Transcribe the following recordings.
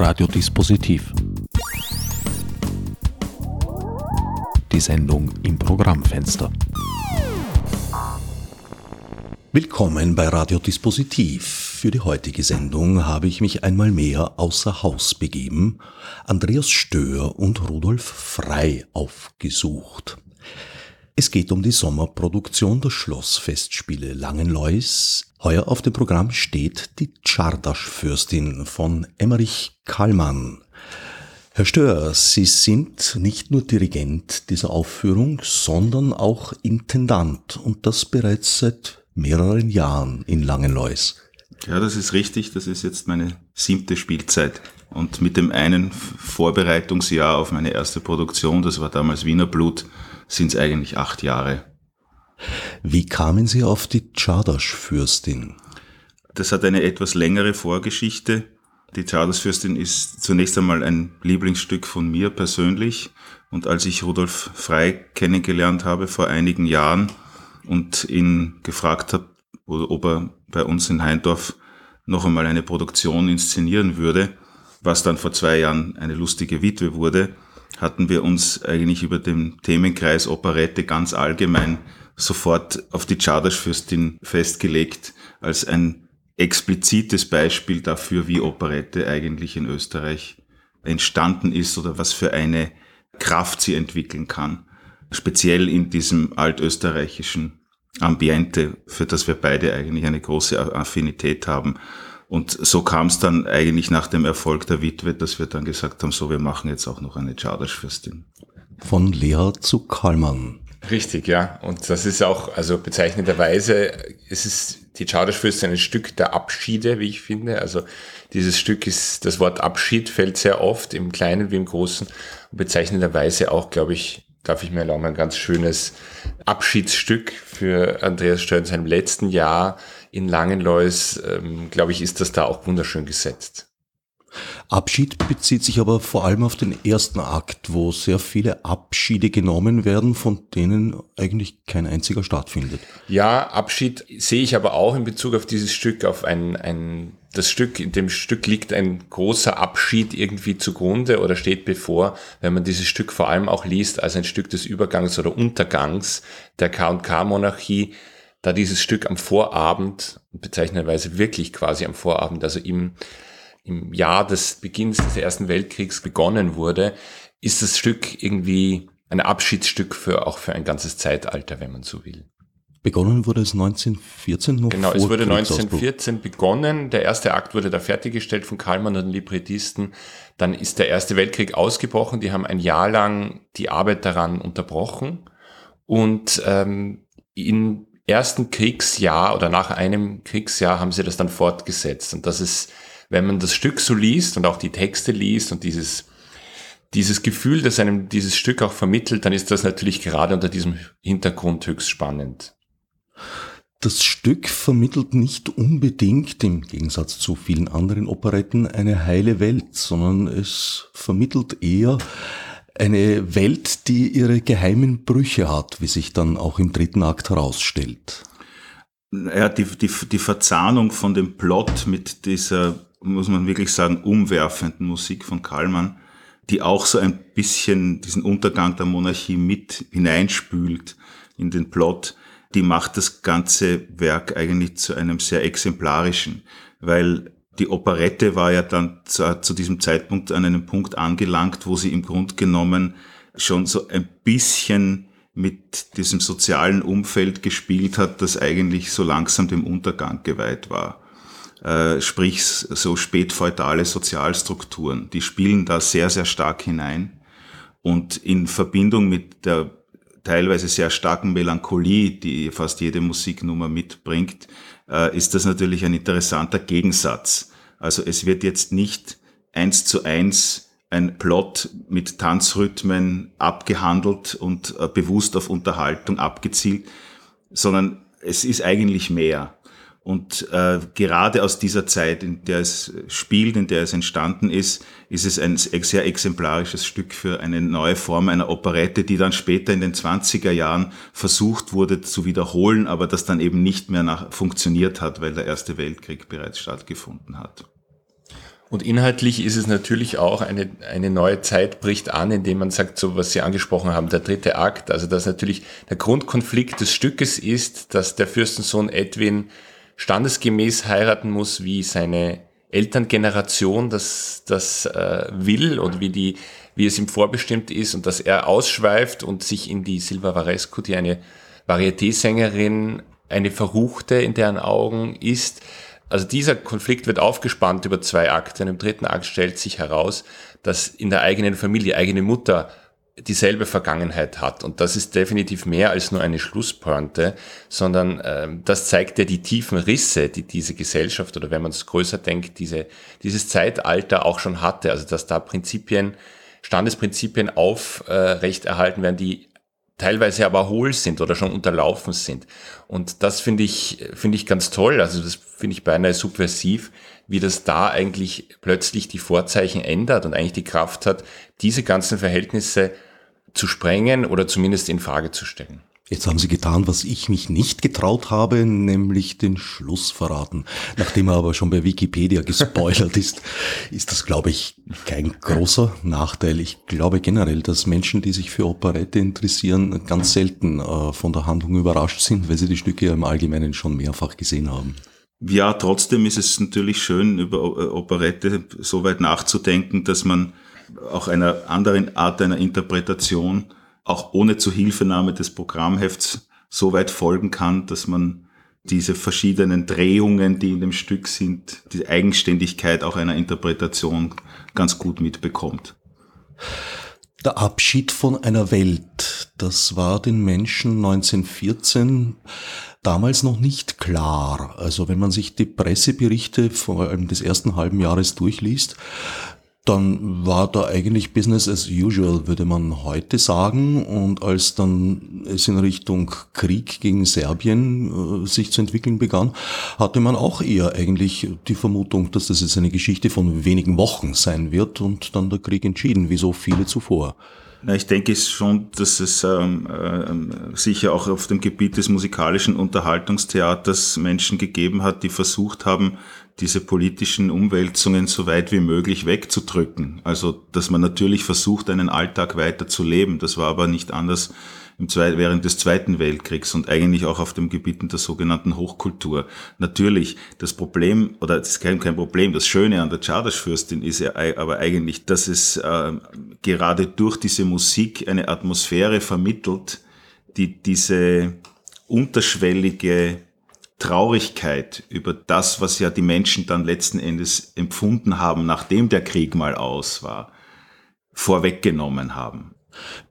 Radiodispositiv. Die Sendung im Programmfenster. Willkommen bei Radiodispositiv. Für die heutige Sendung habe ich mich einmal mehr außer Haus begeben, Andreas Stör und Rudolf Frei aufgesucht. Es geht um die Sommerproduktion der Schlossfestspiele Langenlois. Heuer auf dem Programm steht die Czardasch-Fürstin von Emmerich Kallmann. Herr Stör, Sie sind nicht nur Dirigent dieser Aufführung, sondern auch Intendant und das bereits seit mehreren Jahren in Langenlois. Ja, das ist richtig. Das ist jetzt meine siebte Spielzeit. Und mit dem einen Vorbereitungsjahr auf meine erste Produktion, das war damals Wiener Blut, sind es eigentlich acht Jahre. Wie kamen Sie auf die Czardasch-Fürstin? Das hat eine etwas längere Vorgeschichte. Die Czardasch-Fürstin ist zunächst einmal ein Lieblingsstück von mir persönlich. Und als ich Rudolf Frei kennengelernt habe vor einigen Jahren und ihn gefragt habe, ob er bei uns in Heindorf noch einmal eine Produktion inszenieren würde, was dann vor zwei Jahren eine lustige Witwe wurde, hatten wir uns eigentlich über den Themenkreis Operette ganz allgemein sofort auf die Czardasch-Fürstin festgelegt als ein explizites Beispiel dafür, wie Operette eigentlich in Österreich entstanden ist oder was für eine Kraft sie entwickeln kann. Speziell in diesem altösterreichischen Ambiente, für das wir beide eigentlich eine große Affinität haben. Und so kam es dann eigentlich nach dem Erfolg der Witwe, dass wir dann gesagt haben, so, wir machen jetzt auch noch eine Czardasch-Fürstin. Von Lea zu Kallmann. Richtig, ja. Und das ist auch, also bezeichnenderweise, es ist die Czardasch-Fürstin ein Stück der Abschiede, wie ich finde. Also dieses Stück ist, das Wort Abschied fällt sehr oft im Kleinen wie im Großen und bezeichnenderweise auch, glaube ich, darf ich mir erlauben, ein ganz schönes Abschiedsstück für Andreas Stör in seinem letzten Jahr in Langenlois, ähm, glaube ich, ist das da auch wunderschön gesetzt. Abschied bezieht sich aber vor allem auf den ersten Akt, wo sehr viele Abschiede genommen werden, von denen eigentlich kein einziger stattfindet. Ja, Abschied sehe ich aber auch in Bezug auf dieses Stück, auf ein, ein das Stück, in dem Stück liegt ein großer Abschied irgendwie zugrunde oder steht bevor, wenn man dieses Stück vor allem auch liest als ein Stück des Übergangs oder Untergangs der K&K-Monarchie, da dieses Stück am Vorabend, bezeichnenderweise wirklich quasi am Vorabend, also im, im Jahr des Beginns des Ersten Weltkriegs begonnen wurde, ist das Stück irgendwie ein Abschiedsstück für auch für ein ganzes Zeitalter, wenn man so will. Begonnen wurde es 1914 noch Genau, es wurde 1914 begonnen. Der erste Akt wurde da fertiggestellt von Kallmann und den Librettisten. Dann ist der Erste Weltkrieg ausgebrochen. Die haben ein Jahr lang die Arbeit daran unterbrochen. Und ähm, im ersten Kriegsjahr oder nach einem Kriegsjahr haben sie das dann fortgesetzt. Und das ist, wenn man das Stück so liest und auch die Texte liest und dieses dieses Gefühl, das einem dieses Stück auch vermittelt, dann ist das natürlich gerade unter diesem Hintergrund höchst spannend. Das Stück vermittelt nicht unbedingt, im Gegensatz zu vielen anderen Operetten, eine heile Welt, sondern es vermittelt eher eine Welt, die ihre geheimen Brüche hat, wie sich dann auch im dritten Akt herausstellt. Ja, die, die, die Verzahnung von dem Plot mit dieser, muss man wirklich sagen, umwerfenden Musik von Kallmann, die auch so ein bisschen diesen Untergang der Monarchie mit hineinspült in den Plot, die macht das ganze Werk eigentlich zu einem sehr exemplarischen, weil die Operette war ja dann zu, zu, diesem Zeitpunkt an einem Punkt angelangt, wo sie im Grunde genommen schon so ein bisschen mit diesem sozialen Umfeld gespielt hat, das eigentlich so langsam dem Untergang geweiht war. Äh, sprich so spätfeudale Sozialstrukturen, die spielen da sehr, sehr stark hinein. Und in Verbindung mit der teilweise sehr starken Melancholie, die fast jede Musiknummer mitbringt, äh, ist das natürlich ein interessanter Gegensatz. Also es wird jetzt nicht eins zu eins ein Plot mit Tanzrhythmen abgehandelt und äh, bewusst auf Unterhaltung abgezielt, sondern es ist eigentlich mehr. Und äh, gerade aus dieser Zeit, in der es spielt, in der es entstanden ist, ist es ein sehr exemplarisches Stück für eine neue Form einer Operette, die dann später in den 20er Jahren versucht wurde zu wiederholen, aber das dann eben nicht mehr nach, funktioniert hat, weil der Erste Weltkrieg bereits stattgefunden hat. Und inhaltlich ist es natürlich auch eine, eine neue Zeit bricht an, indem man sagt, so was Sie angesprochen haben, der dritte Akt, also dass natürlich der Grundkonflikt des Stückes ist, dass der Fürstensohn Edwin standesgemäß heiraten muss, wie seine Elterngeneration das, das äh, will und wie, die, wie es ihm vorbestimmt ist und dass er ausschweift und sich in die Silva Varesco, die eine Varieté-Sängerin, eine Verruchte in deren Augen ist, also dieser Konflikt wird aufgespannt über zwei Akte. Und im dritten Akt stellt sich heraus, dass in der eigenen Familie, eigene Mutter dieselbe Vergangenheit hat. Und das ist definitiv mehr als nur eine Schlusspointe, sondern äh, das zeigt ja die tiefen Risse, die diese Gesellschaft oder wenn man es größer denkt, diese, dieses Zeitalter auch schon hatte. Also dass da Prinzipien, Standesprinzipien aufrechterhalten äh, werden, die teilweise aber hohl sind oder schon unterlaufen sind. Und das finde ich, finde ich ganz toll. Also das finde ich beinahe subversiv, wie das da eigentlich plötzlich die Vorzeichen ändert und eigentlich die Kraft hat, diese ganzen Verhältnisse zu sprengen oder zumindest in Frage zu stellen. Jetzt haben Sie getan, was ich mich nicht getraut habe, nämlich den Schluss verraten. Nachdem er aber schon bei Wikipedia gespoilert ist, ist das, glaube ich, kein großer Nachteil. Ich glaube generell, dass Menschen, die sich für Operette interessieren, ganz selten äh, von der Handlung überrascht sind, weil sie die Stücke im Allgemeinen schon mehrfach gesehen haben. Ja, trotzdem ist es natürlich schön, über äh, Operette so weit nachzudenken, dass man auch einer anderen Art einer Interpretation auch ohne Zuhilfenahme des Programmhefts so weit folgen kann, dass man diese verschiedenen Drehungen, die in dem Stück sind, die Eigenständigkeit auch einer Interpretation ganz gut mitbekommt. Der Abschied von einer Welt, das war den Menschen 1914 damals noch nicht klar. Also wenn man sich die Presseberichte vor allem des ersten halben Jahres durchliest, dann war da eigentlich Business as usual, würde man heute sagen. Und als dann es in Richtung Krieg gegen Serbien äh, sich zu entwickeln begann, hatte man auch eher eigentlich die Vermutung, dass das jetzt eine Geschichte von wenigen Wochen sein wird und dann der Krieg entschieden, wie so viele zuvor. Na, ich denke schon, dass es ähm, äh, sicher auch auf dem Gebiet des musikalischen Unterhaltungstheaters Menschen gegeben hat, die versucht haben, diese politischen Umwälzungen so weit wie möglich wegzudrücken. Also, dass man natürlich versucht, einen Alltag weiter zu leben. Das war aber nicht anders im Zweit während des Zweiten Weltkriegs und eigentlich auch auf dem Gebieten der sogenannten Hochkultur. Natürlich, das Problem, oder das ist kein, kein Problem, das Schöne an der Czardasch-Fürstin ist ja aber eigentlich, dass es äh, gerade durch diese Musik eine Atmosphäre vermittelt, die diese unterschwellige Traurigkeit über das, was ja die Menschen dann letzten Endes empfunden haben, nachdem der Krieg mal aus war, vorweggenommen haben.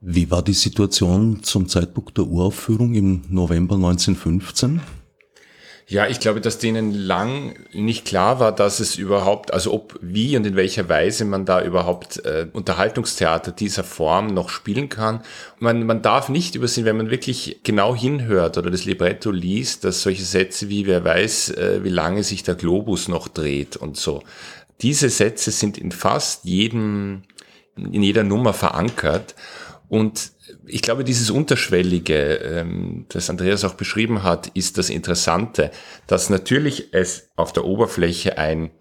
Wie war die Situation zum Zeitpunkt der Uraufführung im November 1915? Ja, ich glaube, dass denen lang nicht klar war, dass es überhaupt, also ob, wie und in welcher Weise man da überhaupt äh, Unterhaltungstheater dieser Form noch spielen kann. Man, man darf nicht übersehen, wenn man wirklich genau hinhört oder das Libretto liest, dass solche Sätze wie, wer weiß, äh, wie lange sich der Globus noch dreht und so. Diese Sätze sind in fast jedem, in jeder Nummer verankert und ich glaube, dieses Unterschwellige, ähm, das Andreas auch beschrieben hat, ist das Interessante, dass natürlich es auf der Oberfläche ein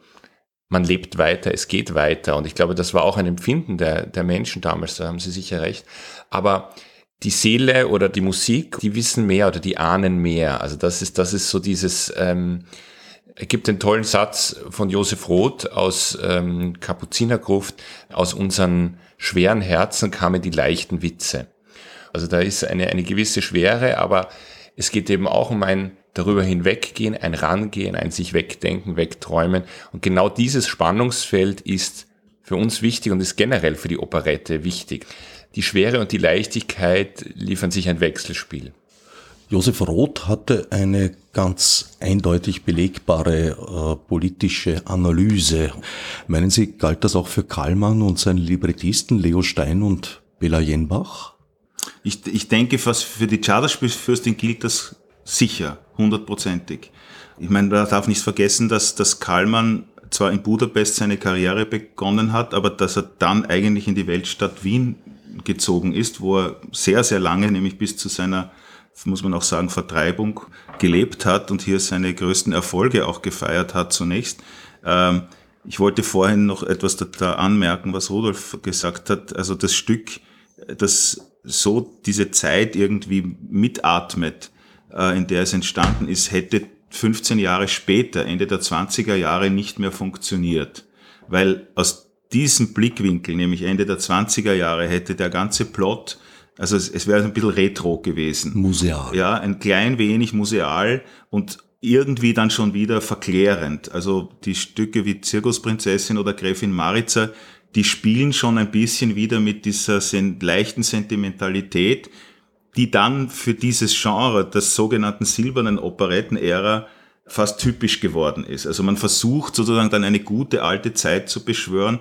man lebt weiter, es geht weiter. Und ich glaube, das war auch ein Empfinden der, der Menschen damals, da haben Sie sicher recht. Aber die Seele oder die Musik, die wissen mehr oder die ahnen mehr. Also das ist, das ist so dieses, ähm, es gibt den tollen Satz von Josef Roth aus ähm, Kapuzinergruft, aus unseren schweren Herzen kamen die leichten Witze. Also da ist eine, eine gewisse Schwere, aber es geht eben auch um ein darüber hinweggehen, ein Rangehen, ein sich wegdenken, wegträumen. Und genau dieses Spannungsfeld ist für uns wichtig und ist generell für die Operette wichtig. Die Schwere und die Leichtigkeit liefern sich ein Wechselspiel. Josef Roth hatte eine ganz eindeutig belegbare äh, politische Analyse. Meinen Sie, galt das auch für Kallmann und seinen Librettisten Leo Stein und Bela Jenbach? Ich, ich denke, fast für die Charterspielfürstin gilt das sicher, hundertprozentig. Ich meine, man darf nicht vergessen, dass, dass Kallmann zwar in Budapest seine Karriere begonnen hat, aber dass er dann eigentlich in die Weltstadt Wien gezogen ist, wo er sehr, sehr lange, nämlich bis zu seiner muss man auch sagen, Vertreibung gelebt hat und hier seine größten Erfolge auch gefeiert hat zunächst. Ähm, Ich wollte vorhin noch etwas da, da anmerken, was Rudolf gesagt hat. Also das Stück, das so diese Zeit irgendwie mitatmet, äh, in der es entstanden ist, hätte 15 Jahre später, Ende der 20er Jahre, nicht mehr funktioniert. Weil aus diesem Blickwinkel, nämlich Ende der 20er Jahre, hätte der ganze Plot, also es, es wäre ein bisschen retro gewesen. Museal. Ja, ein klein wenig museal und irgendwie dann schon wieder verklärend. Also die Stücke wie Zirkusprinzessin oder Gräfin Maritza, die spielen schon ein bisschen wieder mit dieser leichten Sentimentalität, die dann für dieses Genre des sogenannten silbernen Operettenära fast typisch geworden ist. Also man versucht sozusagen dann eine gute alte Zeit zu beschwören,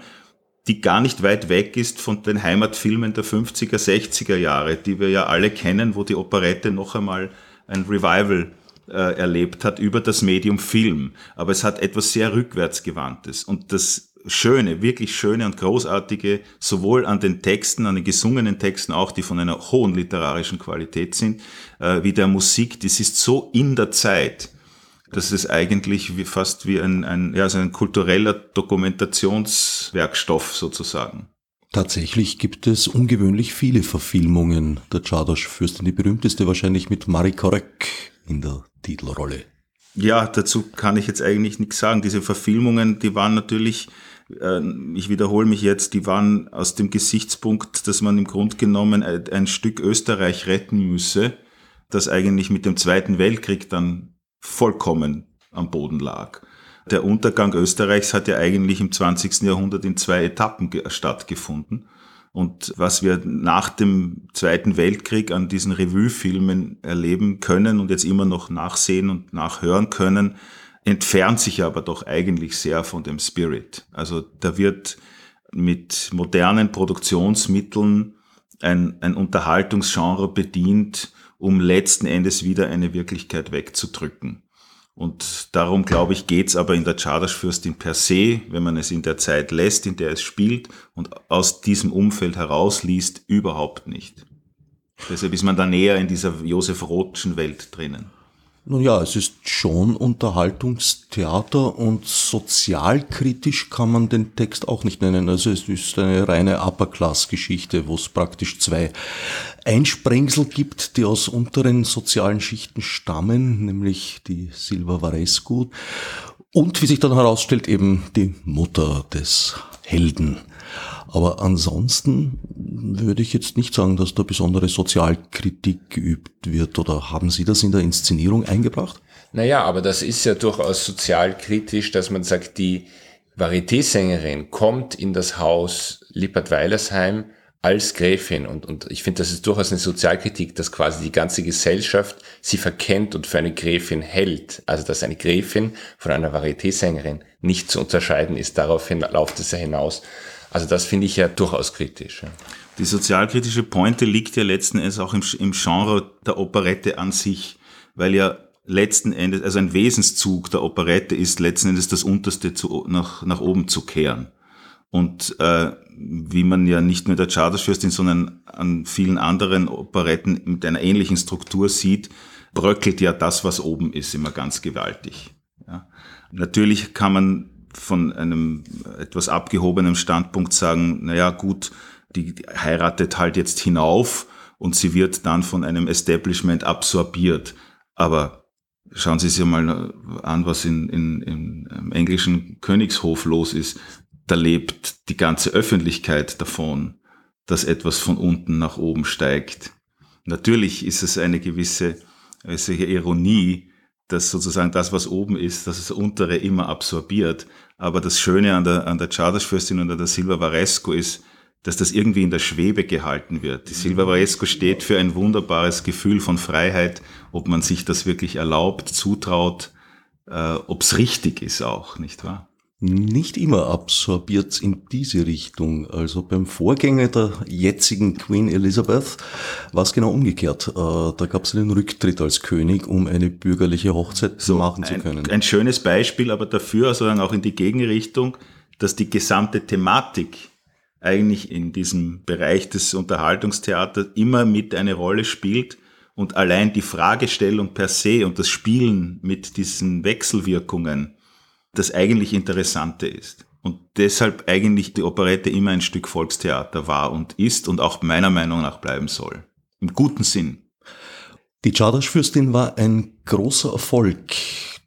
die gar nicht weit weg ist von den Heimatfilmen der 50er, 60er Jahre, die wir ja alle kennen, wo die Operette noch einmal ein Revival äh, erlebt hat über das Medium Film. Aber es hat etwas sehr rückwärtsgewandtes. Und das Schöne, wirklich schöne und großartige, sowohl an den Texten, an den gesungenen Texten auch, die von einer hohen literarischen Qualität sind, äh, wie der Musik, das ist so in der Zeit, dass es eigentlich wie, fast wie ein, ein, ja, also ein kultureller Dokumentationswerkstoff sozusagen. Tatsächlich gibt es ungewöhnlich viele Verfilmungen der Czardas-Fürstin. Die berühmteste wahrscheinlich mit Marie Korek in der Titelrolle. Ja, dazu kann ich jetzt eigentlich nichts sagen. Diese Verfilmungen, die waren natürlich ich wiederhole mich jetzt, die waren aus dem Gesichtspunkt, dass man im Grunde genommen ein Stück Österreich retten müsse, das eigentlich mit dem Zweiten Weltkrieg dann vollkommen am Boden lag. Der Untergang Österreichs hat ja eigentlich im 20. Jahrhundert in zwei Etappen stattgefunden. Und was wir nach dem Zweiten Weltkrieg an diesen Revue-Filmen erleben können und jetzt immer noch nachsehen und nachhören können, entfernt sich aber doch eigentlich sehr von dem Spirit. Also da wird mit modernen Produktionsmitteln ein, ein Unterhaltungsgenre bedient, um letzten Endes wieder eine Wirklichkeit wegzudrücken. Und darum, glaube ich, geht's aber in der Czardasch-Fürstin per se, wenn man es in der Zeit lässt, in der es spielt und aus diesem Umfeld herausliest, überhaupt nicht. Deshalb ist man da näher in dieser Josef Rothschen Welt drinnen. Nun ja, es ist schon Unterhaltungstheater und sozialkritisch kann man den Text auch nicht nennen. Also es ist eine reine Upper-Class-Geschichte, wo es praktisch zwei Einsprengsel gibt, die aus unteren sozialen Schichten stammen, nämlich die Silva Varescu und wie sich dann herausstellt eben die Mutter des Helden. Aber ansonsten würde ich jetzt nicht sagen, dass da besondere Sozialkritik geübt wird. Oder haben Sie das in der Inszenierung eingebracht? Naja, aber das ist ja durchaus sozialkritisch, dass man sagt, die Varieté-Sängerin kommt in das Haus Lippert-Weilersheim als Gräfin und, und ich finde, das ist durchaus eine Sozialkritik, dass quasi die ganze Gesellschaft sie verkennt und für eine Gräfin hält. Also dass eine Gräfin von einer Varieté-Sängerin nicht zu unterscheiden ist. Daraufhin läuft es ja hinaus. Also das finde ich ja durchaus kritisch. Ja. Die sozialkritische Pointe liegt ja letzten Endes auch im, im Genre der Operette an sich, weil ja letzten Endes, also ein Wesenszug der Operette ist letzten Endes das Unterste zu, nach, nach oben zu kehren. Und äh, wie man ja nicht nur der Chartersfürstin, sondern an vielen anderen Operetten mit einer ähnlichen Struktur sieht, bröckelt ja das, was oben ist, immer ganz gewaltig. Ja. Natürlich kann man von einem etwas abgehobenen Standpunkt sagen, naja gut, die heiratet halt jetzt hinauf und sie wird dann von einem Establishment absorbiert. Aber schauen Sie sich mal an, was in, in, im englischen Königshof los ist. Da lebt die ganze Öffentlichkeit davon, dass etwas von unten nach oben steigt. Natürlich ist es eine gewisse, gewisse Ironie, dass sozusagen das, was oben ist, dass das untere immer absorbiert. Aber das Schöne an der, an der Chartersfürstin und an der Silva Varesco ist, dass das irgendwie in der Schwebe gehalten wird. Die Silva Varesco steht für ein wunderbares Gefühl von Freiheit, ob man sich das wirklich erlaubt, zutraut, äh, ob es richtig ist auch, nicht wahr? Nicht immer absorbiert in diese Richtung. Also beim Vorgänger der jetzigen Queen Elizabeth war es genau umgekehrt. Äh, da gab es einen Rücktritt als König, um eine bürgerliche Hochzeit so machen zu können. Ein schönes Beispiel, aber dafür sozusagen auch in die Gegenrichtung, dass die gesamte Thematik eigentlich in diesem Bereich des Unterhaltungstheaters immer mit eine Rolle spielt und allein die Fragestellung per se und das Spielen mit diesen Wechselwirkungen das eigentlich Interessante ist. und deshalb eigentlich die Operette immer ein Stück Volkstheater war und ist und auch meiner Meinung nach bleiben soll. Im guten Sinn. Die Czardasch-Fürstin war ein großer Erfolg,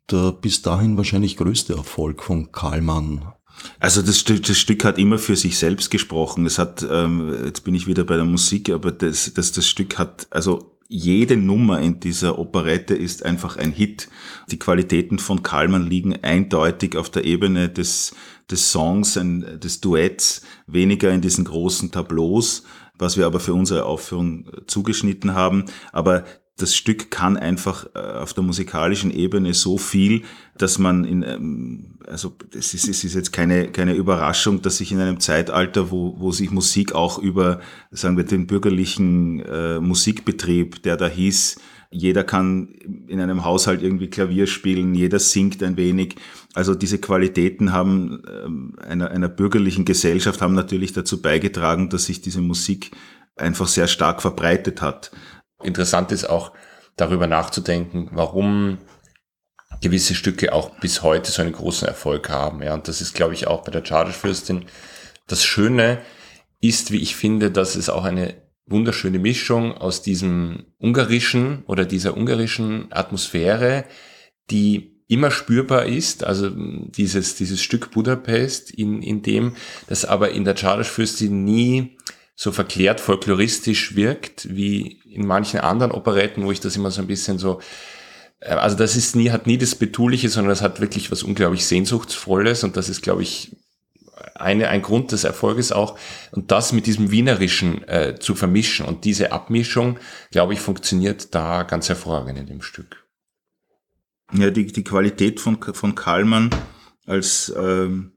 der bis dahin wahrscheinlich größte Erfolg von Karl Mann. Also das, das Stück hat immer für sich selbst gesprochen. Es hat, ähm, jetzt bin ich wieder bei der Musik, aber das, das, das Stück hat, also jede Nummer in dieser Operette ist einfach ein Hit. Die Qualitäten von Kallmann liegen eindeutig auf der Ebene des, des Songs, des Duetts, weniger in diesen großen Tableaus, was wir aber für unsere Aufführung zugeschnitten haben. Aber das Stück kann einfach äh, auf der musikalischen Ebene so viel, dass man in, ähm, also es ist, es ist jetzt keine, keine Überraschung, dass sich in einem Zeitalter, wo, wo sich Musik auch über, sagen wir, den bürgerlichen äh, Musikbetrieb, der da hieß, jeder kann in einem Haushalt irgendwie Klavier spielen, jeder singt ein wenig. Also diese Qualitäten haben ähm, einer, einer bürgerlichen Gesellschaft haben natürlich dazu beigetragen, dass sich diese Musik einfach sehr stark verbreitet hat. Interessant ist auch darüber nachzudenken, warum gewisse Stücke auch bis heute so einen großen Erfolg haben. Ja, und das ist, glaube ich, auch bei der Charterfürstin das Schöne ist, wie ich finde, dass es auch eine wunderschöne Mischung aus diesem ungarischen oder dieser ungarischen Atmosphäre, die immer spürbar ist, also dieses, dieses Stück Budapest, in, in dem das aber in der Charterfürstin nie so verklärt folkloristisch wirkt, wie in manchen anderen Operetten, wo ich das immer so ein bisschen so, äh, also das ist nie, hat nie das Betuliche, sondern das hat wirklich was unglaublich Sehnsuchtsvolles und das ist, glaube ich, eine, ein Grund des Erfolges auch. Und das mit diesem Wienerischen äh, zu vermischen und diese Abmischung, glaube ich, funktioniert da ganz hervorragend in dem Stück. Ja, die, die Qualität von, von Kallmann als ähm,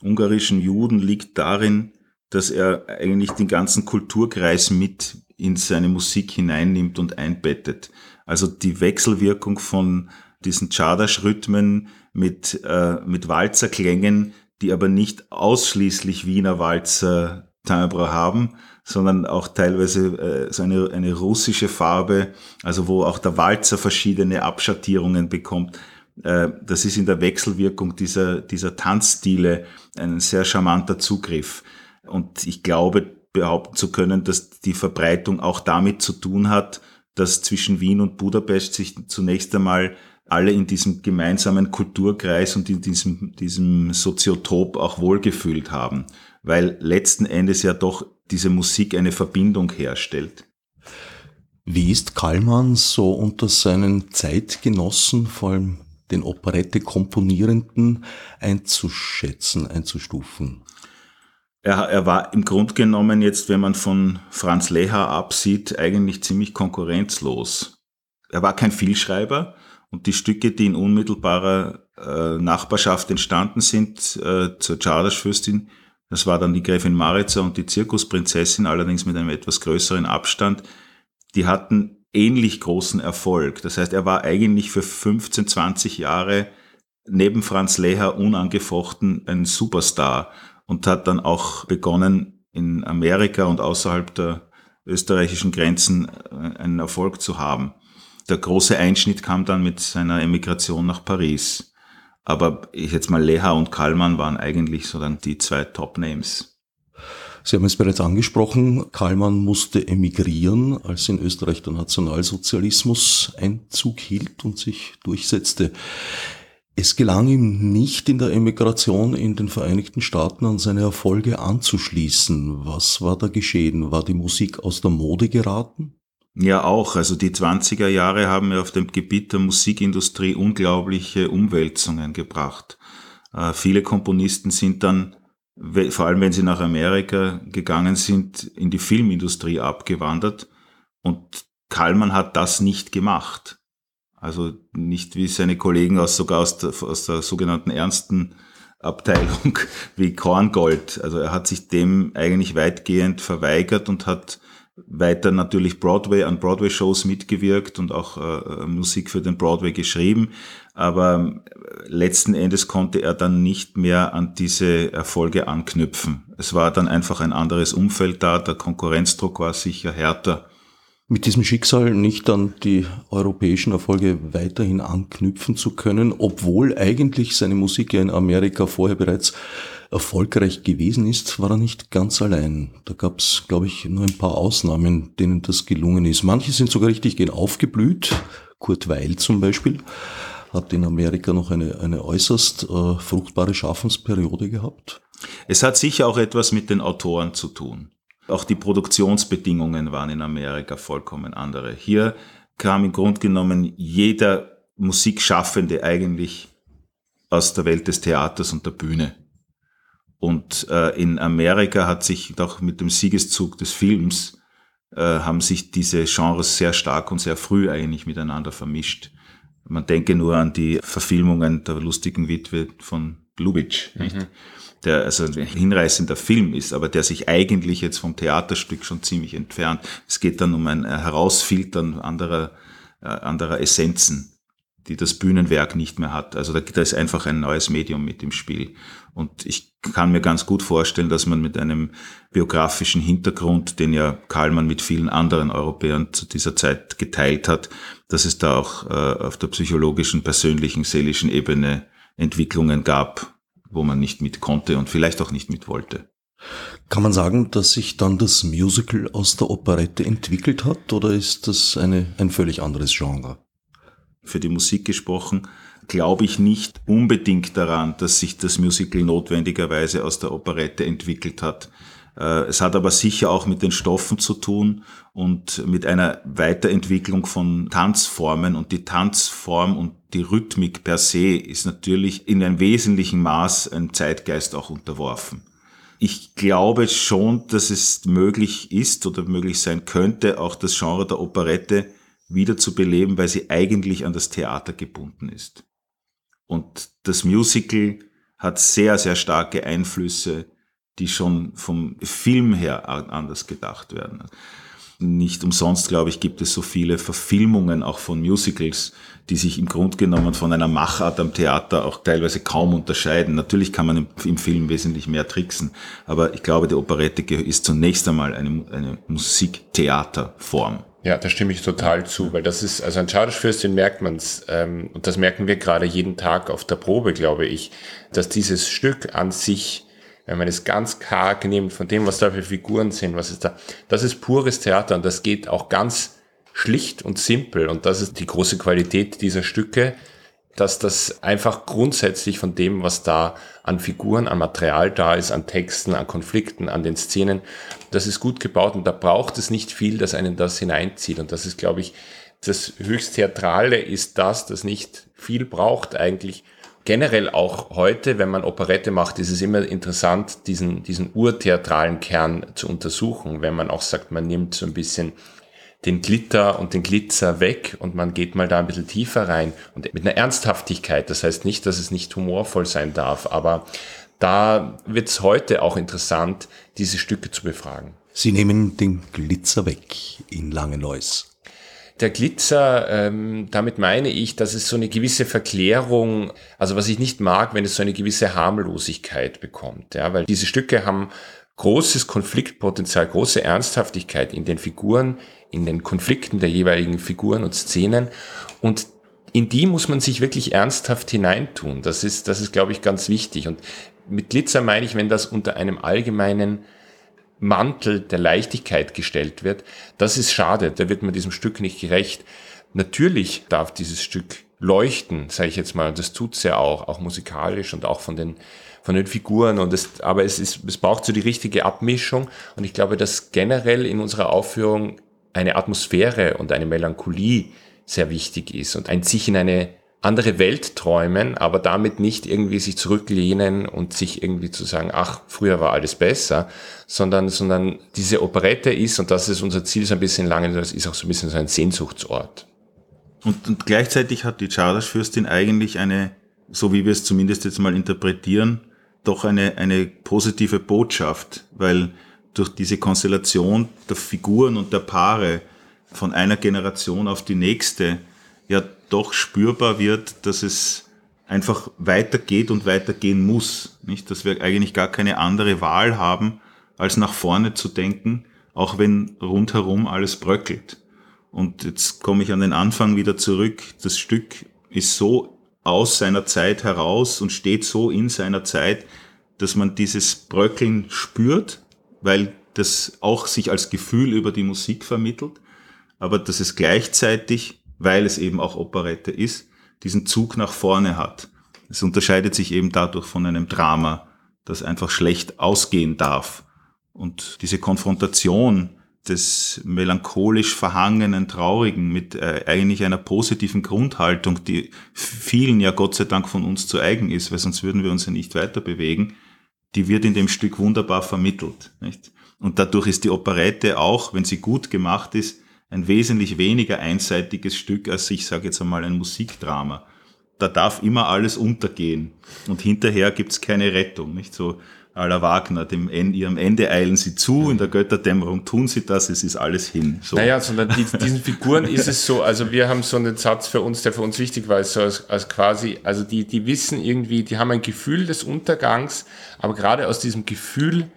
ungarischen Juden liegt darin, dass er eigentlich den ganzen Kulturkreis mit in seine Musik hineinnimmt und einbettet. Also die Wechselwirkung von diesen Czardasch-Rhythmen mit, äh, mit Walzerklängen, die aber nicht ausschließlich Wiener Walzer Timbre haben, sondern auch teilweise äh, so eine, eine russische Farbe, also wo auch der Walzer verschiedene Abschattierungen bekommt. Äh, das ist in der Wechselwirkung dieser, dieser Tanzstile ein sehr charmanter Zugriff. Und ich glaube, behaupten zu können, dass die Verbreitung auch damit zu tun hat, dass zwischen Wien und Budapest sich zunächst einmal alle in diesem gemeinsamen Kulturkreis und in diesem, diesem Soziotop auch wohlgefühlt haben, weil letzten Endes ja doch diese Musik eine Verbindung herstellt. Wie ist Kallmann so unter seinen Zeitgenossen, vor allem den Operette-Komponierenden, einzuschätzen, einzustufen? Er, er war im Grunde genommen jetzt, wenn man von Franz Leha absieht, eigentlich ziemlich konkurrenzlos. Er war kein Vielschreiber und die Stücke, die in unmittelbarer äh, Nachbarschaft entstanden sind äh, zur Czardasch-Fürstin, das war dann die Gräfin Maritza und die Zirkusprinzessin, allerdings mit einem etwas größeren Abstand, die hatten ähnlich großen Erfolg. Das heißt, er war eigentlich für 15, 20 Jahre neben Franz Leha unangefochten ein Superstar und hat dann auch begonnen, in Amerika und außerhalb der österreichischen Grenzen äh, einen Erfolg zu haben. Der große Einschnitt kam dann mit seiner Emigration nach Paris. Aber ich jetzt mal Leha und Kallmann waren eigentlich so dann die zwei Top-Names. Sie haben es bereits angesprochen, Kallmann musste emigrieren, als in Österreich der Nationalsozialismus Einzug hielt und sich durchsetzte. Es gelang ihm nicht in der Emigration in den Vereinigten Staaten an seine Erfolge anzuschließen. Was war da geschehen? War die Musik aus der Mode geraten? Ja, auch. Also die 20er Jahre haben ja auf dem Gebiet der Musikindustrie unglaubliche Umwälzungen gebracht. Äh, viele Komponisten sind dann, vor allem wenn sie nach Amerika gegangen sind, in die Filmindustrie abgewandert. Und Kallmann hat das nicht gemacht. Also nicht wie seine Kollegen aus sogar aus der, aus der sogenannten ernsten Abteilung wie Korngold. Also er hat sich dem eigentlich weitgehend verweigert und hat weiter natürlich Broadway an Broadway-Shows mitgewirkt und auch äh, Musik für den Broadway geschrieben. Aber äh, letzten Endes konnte er dann nicht mehr an diese Erfolge anknüpfen. Es war dann einfach ein anderes Umfeld da, der Konkurrenzdruck war sicher härter mit diesem Schicksal nicht an die europäischen Erfolge weiterhin anknüpfen zu können, obwohl eigentlich seine Musik ja in Amerika vorher bereits erfolgreich gewesen ist, war er nicht ganz allein. Da gab es, glaube ich, nur ein paar Ausnahmen, denen das gelungen ist. Manche sind sogar richtig gehen aufgeblüht. Kurt Weil zum Beispiel hat in Amerika noch eine, eine äußerst äh, fruchtbare Schaffensperiode gehabt. Es hat sicher auch etwas mit den Autoren zu tun. Auch die Produktionsbedingungen waren in Amerika vollkommen andere. Hier kam im Grunde genommen jeder Musikschaffende eigentlich aus der Welt des Theaters und der Bühne. Und äh, in Amerika hat sich doch mit dem Siegeszug des Films äh, haben sich diese Genres sehr stark und sehr früh eigentlich miteinander vermischt. Man denke nur an die Verfilmungen der lustigen Witwe von Lubitsch, nicht? Der also ein hinreißender Film ist, aber der sich eigentlich jetzt vom Theaterstück schon ziemlich entfernt. Es geht dann um ein Herausfiltern anderer, äh, anderer Essenzen die das Bühnenwerk nicht mehr hat. Also da, da ist einfach ein neues Medium mit im Spiel. Und ich kann mir ganz gut vorstellen, dass man mit einem biografischen Hintergrund, den ja Karlmann mit vielen anderen Europäern zu dieser Zeit geteilt hat, dass es da auch äh, auf der psychologischen, persönlichen, seelischen Ebene Entwicklungen gab, wo man nicht mit konnte und vielleicht auch nicht mit wollte. Kann man sagen, dass sich dann das Musical aus der Operette entwickelt hat oder ist das eine, ein völlig anderes Genre? für die Musik gesprochen, glaube ich nicht unbedingt daran, dass sich das Musical notwendigerweise aus der Operette entwickelt hat. Äh, es hat aber sicher auch mit den Stoffen zu tun und mit einer Weiterentwicklung von Tanzformen und die Tanzform und die Rhythmik per se ist natürlich in einem wesentlichen Maß ein Zeitgeist auch unterworfen. Ich glaube schon, dass es möglich ist oder möglich sein könnte, auch das Genre der Operette wieder zu beleben, weil sie eigentlich an das Theater gebunden ist. Und das Musical hat sehr, sehr starke Einflüsse, die schon vom Film her anders gedacht werden. Nicht umsonst, glaube ich, gibt es so viele Verfilmungen auch von Musicals, die sich im Grunde genommen von einer Machart am Theater auch teilweise kaum unterscheiden. Natürlich kann man im, im Film wesentlich mehr tricksen, aber ich glaube, die Operette ist zunächst einmal eine, eine Musiktheaterform. Ja, da stimme ich total zu, weil das ist, also an Schauderfürstin merkt man's ähm, und das merken wir gerade jeden Tag auf der Probe, glaube ich, dass dieses Stück an sich, wenn man es ganz karg nimmt, von dem, was da für Figuren sind, was ist da, das ist pures Theater und das geht auch ganz schlicht und simpel und das ist die große Qualität dieser Stücke, dass das einfach grundsätzlich von dem, was da an Figuren, an Material da ist, an Texten, an Konflikten, an den Szenen, das ist gut gebaut und da braucht es nicht viel, dass einen das hineinzieht. Und das ist, glaube ich, das höchst Theatrale ist das, das nicht viel braucht eigentlich. Generell auch heute, wenn man Operette macht, ist es immer interessant, diesen, diesen urtheatralen Kern zu untersuchen, wenn man auch sagt, man nimmt so ein bisschen den Glitter und den Glitzer weg und man geht mal da ein bisschen tiefer rein und mit einer Ernsthaftigkeit. Das heißt nicht, dass es nicht humorvoll sein darf, aber da wird es heute auch interessant, diese Stücke zu befragen. Sie nehmen den Glitzer weg in Langenlois. Der Glitzer, ähm, damit meine ich, dass es so eine gewisse Verklärung, also was ich nicht mag, wenn es so eine gewisse Harmlosigkeit bekommt, ja, weil diese Stücke haben großes Konfliktpotenzial, große Ernsthaftigkeit in den Figuren, in den Konflikten der jeweiligen Figuren und Szenen. Und in die muss man sich wirklich ernsthaft hineintun. Das ist, das ist, glaube ich, ganz wichtig. Und mit Glitzer meine ich, wenn das unter einem allgemeinen Mantel der Leichtigkeit gestellt wird, das ist schade. Da wird man diesem Stück nicht gerecht. Natürlich darf dieses Stück leuchten, sage ich jetzt mal. Das tut's ja auch, auch musikalisch und auch von den von den Figuren und es, aber es ist, es braucht so die richtige Abmischung und ich glaube, dass generell in unserer Aufführung eine Atmosphäre und eine Melancholie sehr wichtig ist und ein sich in eine andere Welt träumen, aber damit nicht irgendwie sich zurücklehnen und sich irgendwie zu sagen, ach, früher war alles besser, sondern, sondern diese Operette ist, und das ist unser Ziel so ein bisschen lange, das ist auch so ein bisschen so ein Sehnsuchtsort. Und, und gleichzeitig hat die Chardas-Fürstin eigentlich eine, so wie wir es zumindest jetzt mal interpretieren, doch eine, eine positive Botschaft, weil durch diese Konstellation der Figuren und der Paare von einer Generation auf die nächste ja doch spürbar wird, dass es einfach weitergeht und weitergehen muss. Nicht, dass wir eigentlich gar keine andere Wahl haben, als nach vorne zu denken, auch wenn rundherum alles bröckelt. Und jetzt komme ich an den Anfang wieder zurück. Das Stück ist so aus seiner Zeit heraus und steht so in seiner Zeit, dass man dieses Bröckeln spürt, weil das auch sich als Gefühl über die Musik vermittelt, aber dass es gleichzeitig, weil es eben auch Operette ist, diesen Zug nach vorne hat. Es unterscheidet sich eben dadurch von einem Drama, das einfach schlecht ausgehen darf. Und diese Konfrontation des melancholisch verhangenen Traurigen mit äh, eigentlich einer positiven Grundhaltung, die vielen ja Gott sei Dank von uns zu eigen ist, weil sonst würden wir uns ja nicht weiter bewegen, die wird in dem Stück wunderbar vermittelt. Nicht? Und dadurch ist die Operette auch, wenn sie gut gemacht ist, ein wesentlich weniger einseitiges Stück als ich sage jetzt einmal ein Musikdrama. Da darf immer alles untergehen und hinterher gibt's keine Rettung, nicht so à Wagner, dem ihrem Ende eilen sie zu, in der Götterdämmerung tun sie das, es ist alles hin. So. Naja, sondern die, diesen Figuren ist es so, also wir haben so einen Satz für uns, der für uns wichtig war, so als, als quasi, also die, die wissen irgendwie, die haben ein Gefühl des Untergangs, aber gerade aus diesem Gefühl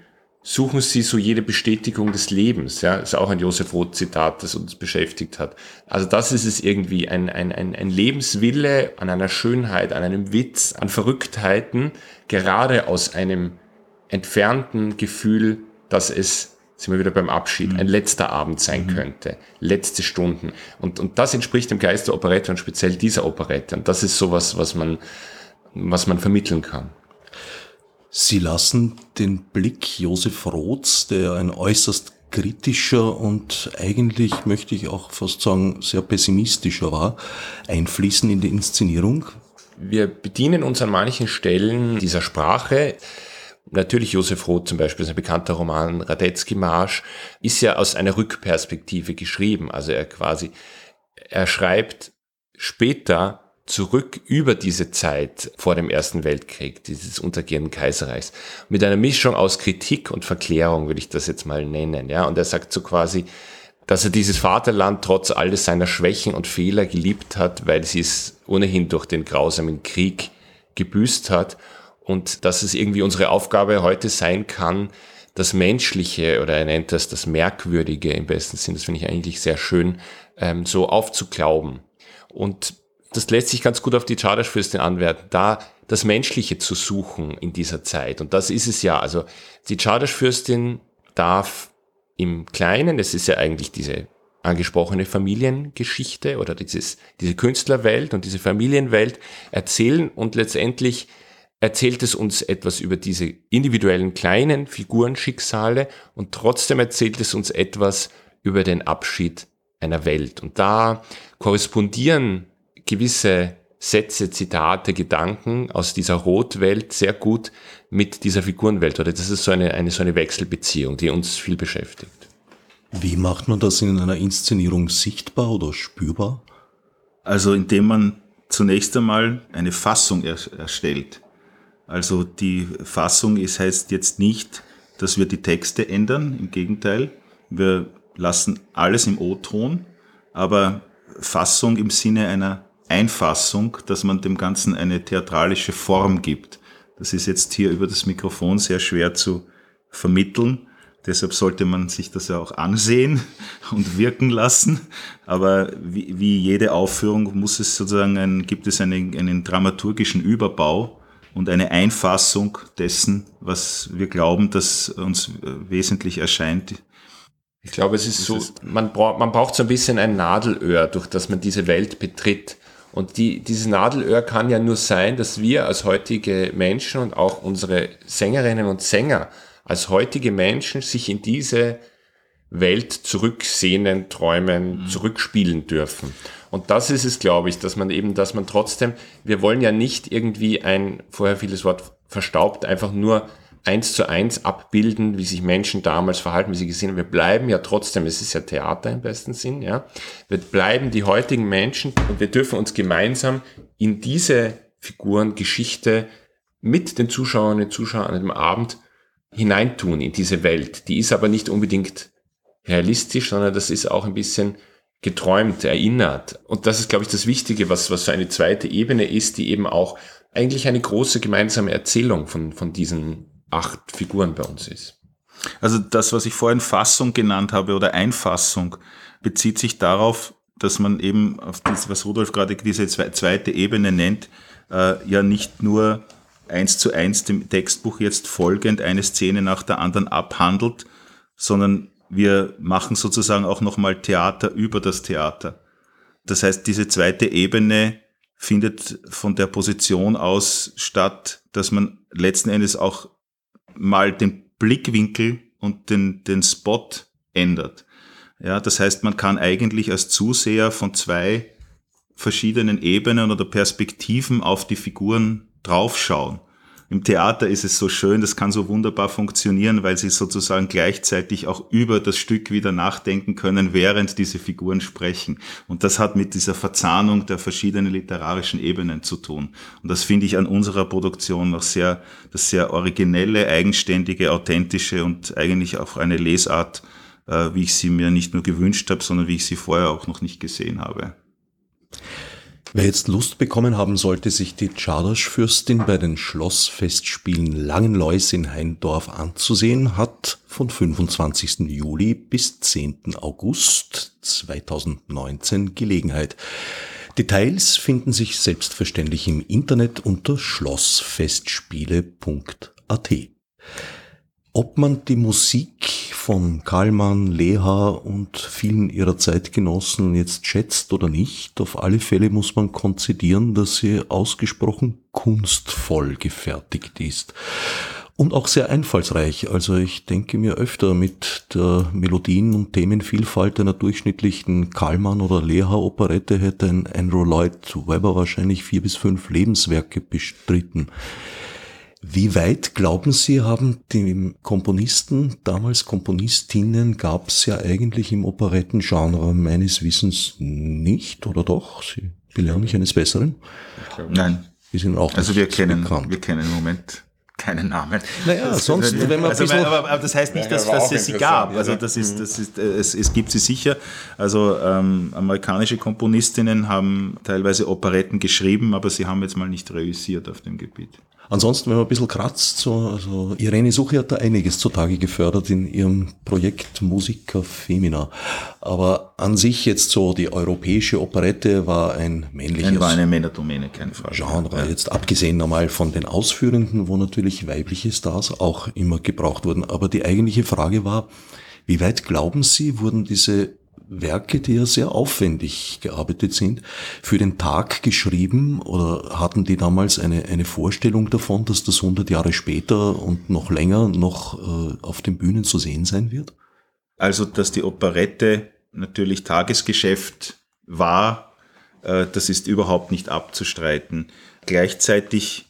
suchen sie so jede Bestätigung des Lebens. Ja, ist auch ein Josef Roth Zitat, das uns beschäftigt hat. Also das ist es irgendwie, ein, ein, ein, ein Lebenswille an einer Schönheit, an einem Witz, an Verrücktheiten, gerade aus einem entfernten Gefühl, dass es, sind wir wieder beim Abschied, mhm. ein letzter Abend sein mhm. könnte, letzte Stunden. Und, und das entspricht dem Geist der Operette und speziell dieser Operette. Und das ist sowas, was man, was man vermitteln kann. Sie lassen den Blick Josef Roths, der ein äußerst kritischer und eigentlich möchte ich auch fast sagen sehr pessimistischer war, einfließen in die Inszenierung? Wir bedienen uns an manchen Stellen dieser Sprache. Natürlich Josef Roth zum Beispiel, sein bekannter Roman Radetzky Marsch, ist ja aus einer Rückperspektive geschrieben. Also er quasi, er schreibt später zurück über diese Zeit vor dem Ersten Weltkrieg, dieses untergehenden Kaiserreichs. Mit einer Mischung aus Kritik und Verklärung würde ich das jetzt mal nennen, ja. Und er sagt so quasi, dass er dieses Vaterland trotz alles seiner Schwächen und Fehler geliebt hat, weil sie es ohnehin durch den grausamen Krieg gebüßt hat und dass es irgendwie unsere Aufgabe heute sein kann, das Menschliche oder er nennt das das Merkwürdige im besten Sinn, das finde ich eigentlich sehr schön, ähm, so aufzuglauben. Und das lässt sich ganz gut auf die Chardaschfürstin anwerten, da das Menschliche zu suchen in dieser Zeit. Und das ist es ja. Also die Chardaschfürstin darf im Kleinen, es ist ja eigentlich diese angesprochene Familiengeschichte oder dieses, diese Künstlerwelt und diese Familienwelt erzählen und letztendlich erzählt es uns etwas über diese individuellen kleinen Figurenschicksale und trotzdem erzählt es uns etwas über den Abschied einer Welt. Und da korrespondieren gewisse Sätze, Zitate, Gedanken aus dieser Rotwelt sehr gut mit dieser Figurenwelt. Oder das ist so eine, eine, so eine Wechselbeziehung, die uns viel beschäftigt. Wie macht man das in einer Inszenierung sichtbar oder spürbar? Also indem man zunächst einmal eine Fassung erstellt. Also die Fassung ist, heißt jetzt nicht, dass wir die Texte ändern, im Gegenteil. Wir lassen alles im O-Ton, aber Fassung im Sinne einer Einfassung, dass man dem Ganzen eine theatralische Form gibt. Das ist jetzt hier über das Mikrofon sehr schwer zu vermitteln. Deshalb sollte man sich das ja auch ansehen und wirken lassen. Aber wie, wie jede Aufführung muss es sozusagen ein, gibt es einen, einen dramaturgischen Überbau und eine Einfassung dessen, was wir glauben, dass uns wesentlich erscheint. Ich glaube, es ist, so, man, braucht, man braucht so ein bisschen ein Nadelöhr, durch das man diese Welt betritt. Und die, dieses Nadelöhr kann ja nur sein, dass wir als heutige Menschen und auch unsere Sängerinnen und Sänger als heutige Menschen sich in diese Welt zurücksehnen, träumen, mhm. zurückspielen dürfen. Und das ist es, glaube ich, dass man eben, dass man trotzdem, wir wollen ja nicht irgendwie ein, vorher vieles Wort verstaubt, einfach nur eins zu eins abbilden, wie sich Menschen damals verhalten, wie sie gesehen haben. Wir bleiben ja trotzdem, es ist ja Theater im besten Sinn, ja. Wir bleiben die heutigen Menschen und wir dürfen uns gemeinsam in diese Figurengeschichte mit den Zuschauerinnen und Zuschauern an dem Abend hineintun in diese Welt. Die ist aber nicht unbedingt realistisch, sondern das ist auch ein bisschen geträumt, erinnert. Und das ist, glaube ich, das Wichtige, was, was so eine zweite Ebene ist, die eben auch eigentlich eine große gemeinsame Erzählung von, von diesen acht Figuren bei uns ist. Also das, was ich vorhin Fassung genannt habe oder Einfassung, bezieht sich darauf, dass man eben auf das, was Rudolf gerade diese zweite Ebene nennt, äh, ja nicht nur eins zu eins dem Textbuch jetzt folgend eine Szene nach der anderen abhandelt, sondern wir machen sozusagen auch nochmal Theater über das Theater. Das heißt, diese zweite Ebene findet von der Position aus statt, dass man letzten Endes auch mal den Blickwinkel und den, den Spot ändert. Ja, das heißt, man kann eigentlich als Zuseher von zwei verschiedenen Ebenen oder Perspektiven auf die Figuren draufschauen. Im Theater ist es so schön, das kann so wunderbar funktionieren, weil sie sozusagen gleichzeitig auch über das Stück wieder nachdenken können, während diese Figuren sprechen. Und das hat mit dieser Verzahnung der verschiedenen literarischen Ebenen zu tun. Und das finde ich an unserer Produktion noch sehr, das sehr originelle, eigenständige, authentische und eigentlich auch eine Lesart, äh, wie ich sie mir nicht nur gewünscht habe, sondern wie ich sie vorher auch noch nicht gesehen habe. Wer jetzt Lust bekommen haben sollte, sich die Czardasch-Fürstin bei den Schlossfestspielen Langenlois in Heindorf anzusehen, hat von 25. Juli bis 10. August 2019 Gelegenheit. Details finden sich selbstverständlich im Internet unter schlossfestspiele.at. Ob man die Musik von Karlmann, Leha und vielen ihrer Zeitgenossen jetzt schätzt oder nicht, auf alle Fälle muss man konzidieren, dass sie ausgesprochen kunstvoll gefertigt ist. Und auch sehr einfallsreich. Also ich denke mir öfter mit der Melodien- und Themenvielfalt einer durchschnittlichen Karlmann- oder Leha-Operette hätte ein Andrew Lloyd Webber wahrscheinlich vier bis fünf Lebenswerke bestritten. Wie weit glauben Sie, haben die Komponisten, damals Komponistinnen, gab es ja eigentlich im Operettengenre meines Wissens nicht, oder doch? Sie belehren mich eines Besseren? Nein. Die sind auch also wir kennen, bekannt. wir kennen im Moment keinen Namen. Naja, das sonst, wenn man also, aber, aber, das heißt nicht, dass, dass es sie gab. Also das ist, das ist, es, es gibt sie sicher. Also ähm, amerikanische Komponistinnen haben teilweise Operetten geschrieben, aber sie haben jetzt mal nicht reüssiert auf dem Gebiet. Ansonsten, wenn man ein bisschen kratzt, so, also Irene Suche hat da einiges zutage gefördert in ihrem Projekt Musica Femina. Aber an sich jetzt so die europäische Operette war ein männliches war eine Männerdomäne, keine Frage. Genre. Ja. Jetzt abgesehen einmal von den Ausführenden, wo natürlich weibliche Stars auch immer gebraucht wurden. Aber die eigentliche Frage war, wie weit glauben Sie, wurden diese Werke, die ja sehr aufwendig gearbeitet sind, für den Tag geschrieben oder hatten die damals eine, eine Vorstellung davon, dass das 100 Jahre später und noch länger noch äh, auf den Bühnen zu sehen sein wird? Also, dass die Operette natürlich Tagesgeschäft war, äh, das ist überhaupt nicht abzustreiten. Gleichzeitig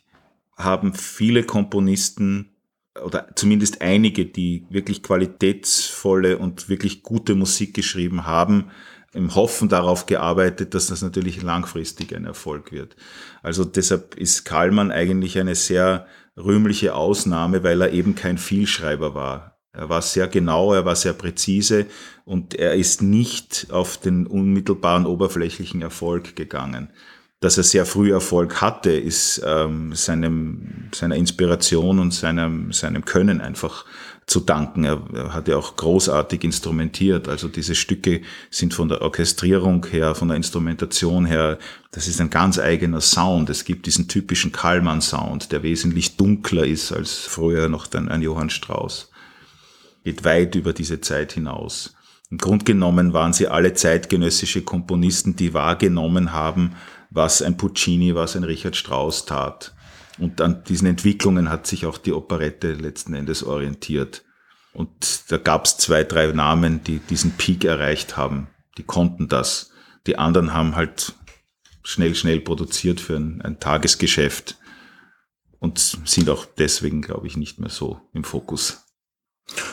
haben viele Komponisten oder zumindest einige, die wirklich qualitätsvolle und wirklich gute Musik geschrieben haben, im Hoffen darauf gearbeitet, dass das natürlich langfristig ein Erfolg wird. Also deshalb ist Kallmann eigentlich eine sehr rühmliche Ausnahme, weil er eben kein Vielschreiber war. Er war sehr genau, er war sehr präzise und er ist nicht auf den unmittelbaren oberflächlichen Erfolg gegangen dass er sehr früh Erfolg hatte, ist ähm, seinem, seiner Inspiration und seinem, seinem Können einfach zu danken. Er, er hat ja auch großartig instrumentiert. Also diese Stücke sind von der Orchestrierung her, von der Instrumentation her, das ist ein ganz eigener Sound. Es gibt diesen typischen Kallmann-Sound, der wesentlich dunkler ist als früher noch dann ein Johann Strauss. Geht weit über diese Zeit hinaus. Im Grunde genommen waren sie alle zeitgenössische Komponisten, die wahrgenommen haben, was ein Puccini, was ein Richard Strauss tat. Und an diesen Entwicklungen hat sich auch die Operette letzten Endes orientiert. Und da gab es zwei, drei Namen, die diesen Peak erreicht haben. Die konnten das. Die anderen haben halt schnell, schnell produziert für ein, ein Tagesgeschäft und sind auch deswegen, glaube ich, nicht mehr so im Fokus.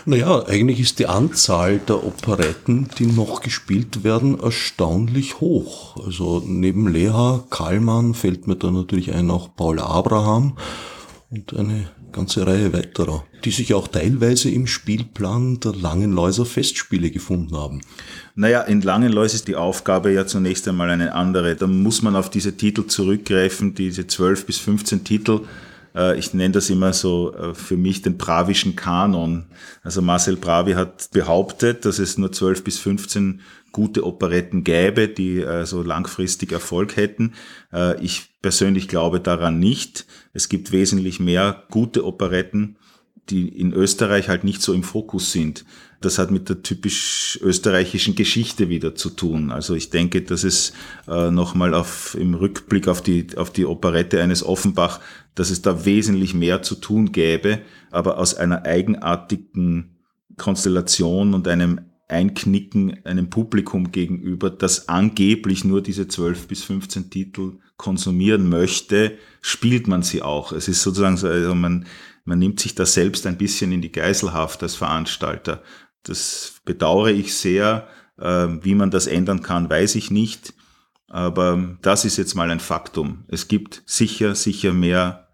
Naja, eigentlich ist die Anzahl der Operetten, die noch gespielt werden, erstaunlich hoch. Also neben Leha, Kallmann fällt mir da natürlich ein auch Paul Abraham und eine ganze Reihe weiterer, die sich auch teilweise im Spielplan der Langenläuser Festspiele gefunden haben. Naja, in Langenläus ist die Aufgabe ja zunächst einmal eine andere. Da muss man auf diese Titel zurückgreifen, diese 12 bis 15 Titel, ich nenne das immer so äh, für mich den Bravischen Kanon. Also Marcel Bravi hat behauptet, dass es nur 12 bis 15 gute Operetten gäbe, die äh, so langfristig Erfolg hätten. Äh, ich persönlich glaube daran nicht. Es gibt wesentlich mehr gute Operetten, die in Österreich halt nicht so im Fokus sind. Das hat mit der typisch österreichischen Geschichte wieder zu tun. Also ich denke, dass es äh, nochmal auf, im Rückblick auf die, auf die Operette eines Offenbach, dass es da wesentlich mehr zu tun gäbe, aber aus einer eigenartigen Konstellation und einem Einknicken einem Publikum gegenüber, das angeblich nur diese 12 bis 15 Titel konsumieren möchte, spielt man sie auch. Es ist sozusagen so, also man, man nimmt sich da selbst ein bisschen in die Geiselhaft als Veranstalter. Das bedauere ich sehr. Ähm, wie man das ändern kann, weiß ich nicht. Aber das ist jetzt mal ein Faktum. Es gibt sicher, sicher mehr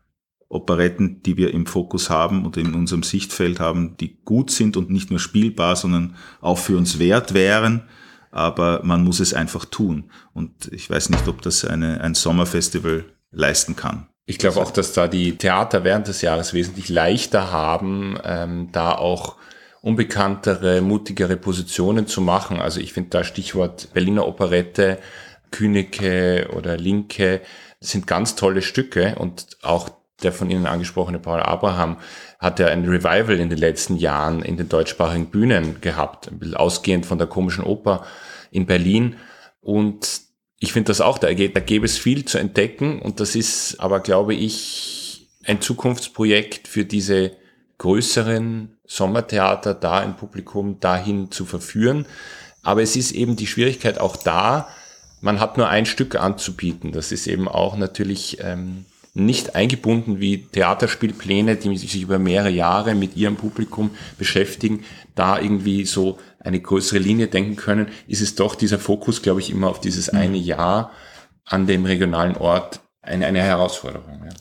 Operetten, die wir im Fokus haben und in unserem Sichtfeld haben, die gut sind und nicht nur spielbar, sondern auch für uns wert wären. Aber man muss es einfach tun. Und ich weiß nicht, ob das eine, ein Sommerfestival leisten kann. Ich glaube auch, dass da die Theater während des Jahres wesentlich leichter haben, ähm, da auch unbekanntere, mutigere Positionen zu machen. Also ich finde da Stichwort Berliner Operette, Künike oder Linke sind ganz tolle Stücke und auch der von Ihnen angesprochene Paul Abraham hat ja ein Revival in den letzten Jahren in den deutschsprachigen Bühnen gehabt, ausgehend von der komischen Oper in Berlin. Und ich finde das auch, da, da gäbe es viel zu entdecken und das ist aber, glaube ich, ein Zukunftsprojekt für diese größeren Sommertheater da im Publikum dahin zu verführen. Aber es ist eben die Schwierigkeit auch da, man hat nur ein Stück anzubieten. Das ist eben auch natürlich ähm, nicht eingebunden wie Theaterspielpläne, die sich über mehrere Jahre mit ihrem Publikum beschäftigen, da irgendwie so eine größere Linie denken können, ist es doch dieser Fokus, glaube ich, immer auf dieses mhm. eine Jahr an dem regionalen Ort eine, eine Herausforderung. Ja.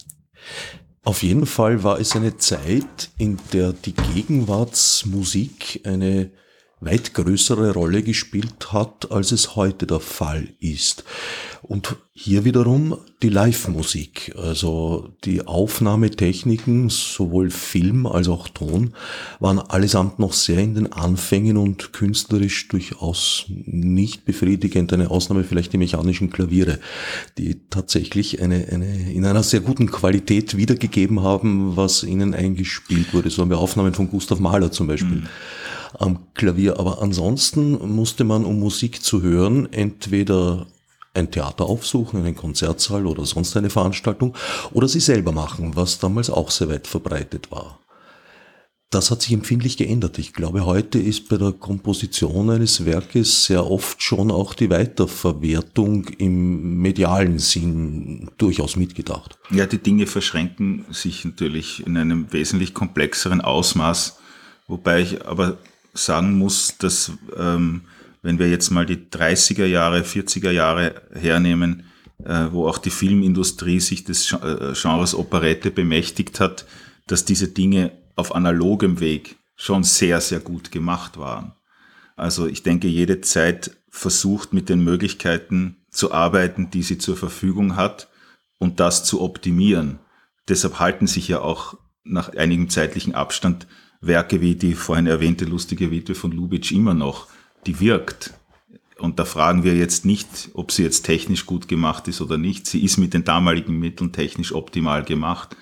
Auf jeden Fall war es eine Zeit, in der die Gegenwartsmusik eine weit größere Rolle gespielt hat, als es heute der Fall ist. Und hier wiederum die Live-Musik, also die Aufnahmetechniken, sowohl Film als auch Ton, waren allesamt noch sehr in den Anfängen und künstlerisch durchaus nicht befriedigend. Eine Ausnahme vielleicht die mechanischen Klaviere, die tatsächlich eine, eine, in einer sehr guten Qualität wiedergegeben haben, was ihnen eingespielt wurde. So haben wir Aufnahmen von Gustav Mahler zum Beispiel. Mhm am Klavier. Aber ansonsten musste man, um Musik zu hören, entweder ein Theater aufsuchen, einen Konzertsaal oder sonst eine Veranstaltung oder sie selber machen, was damals auch sehr weit verbreitet war. Das hat sich empfindlich geändert. Ich glaube, heute ist bei der Komposition eines Werkes sehr oft schon auch die Weiterverwertung im medialen Sinn durchaus mitgedacht. Ja, die Dinge verschränken sich natürlich in einem wesentlich komplexeren Ausmaß, wobei ich aber sagen muss, dass ähm, wenn wir jetzt mal die 30er Jahre, 40er Jahre hernehmen, äh, wo auch die Filmindustrie sich des äh, Genres Operette bemächtigt hat, dass diese Dinge auf analogem Weg schon sehr, sehr gut gemacht waren. Also ich denke, jede Zeit versucht mit den Möglichkeiten zu arbeiten, die sie zur Verfügung hat und das zu optimieren. Deshalb halten sich ja auch nach einigem zeitlichen Abstand Werke wie die vorhin erwähnte lustige Witwe von Lubitsch immer noch, die wirkt. Und da fragen wir jetzt nicht, ob sie jetzt technisch gut gemacht ist oder nicht. Sie ist mit den damaligen Mitteln technisch optimal gemacht.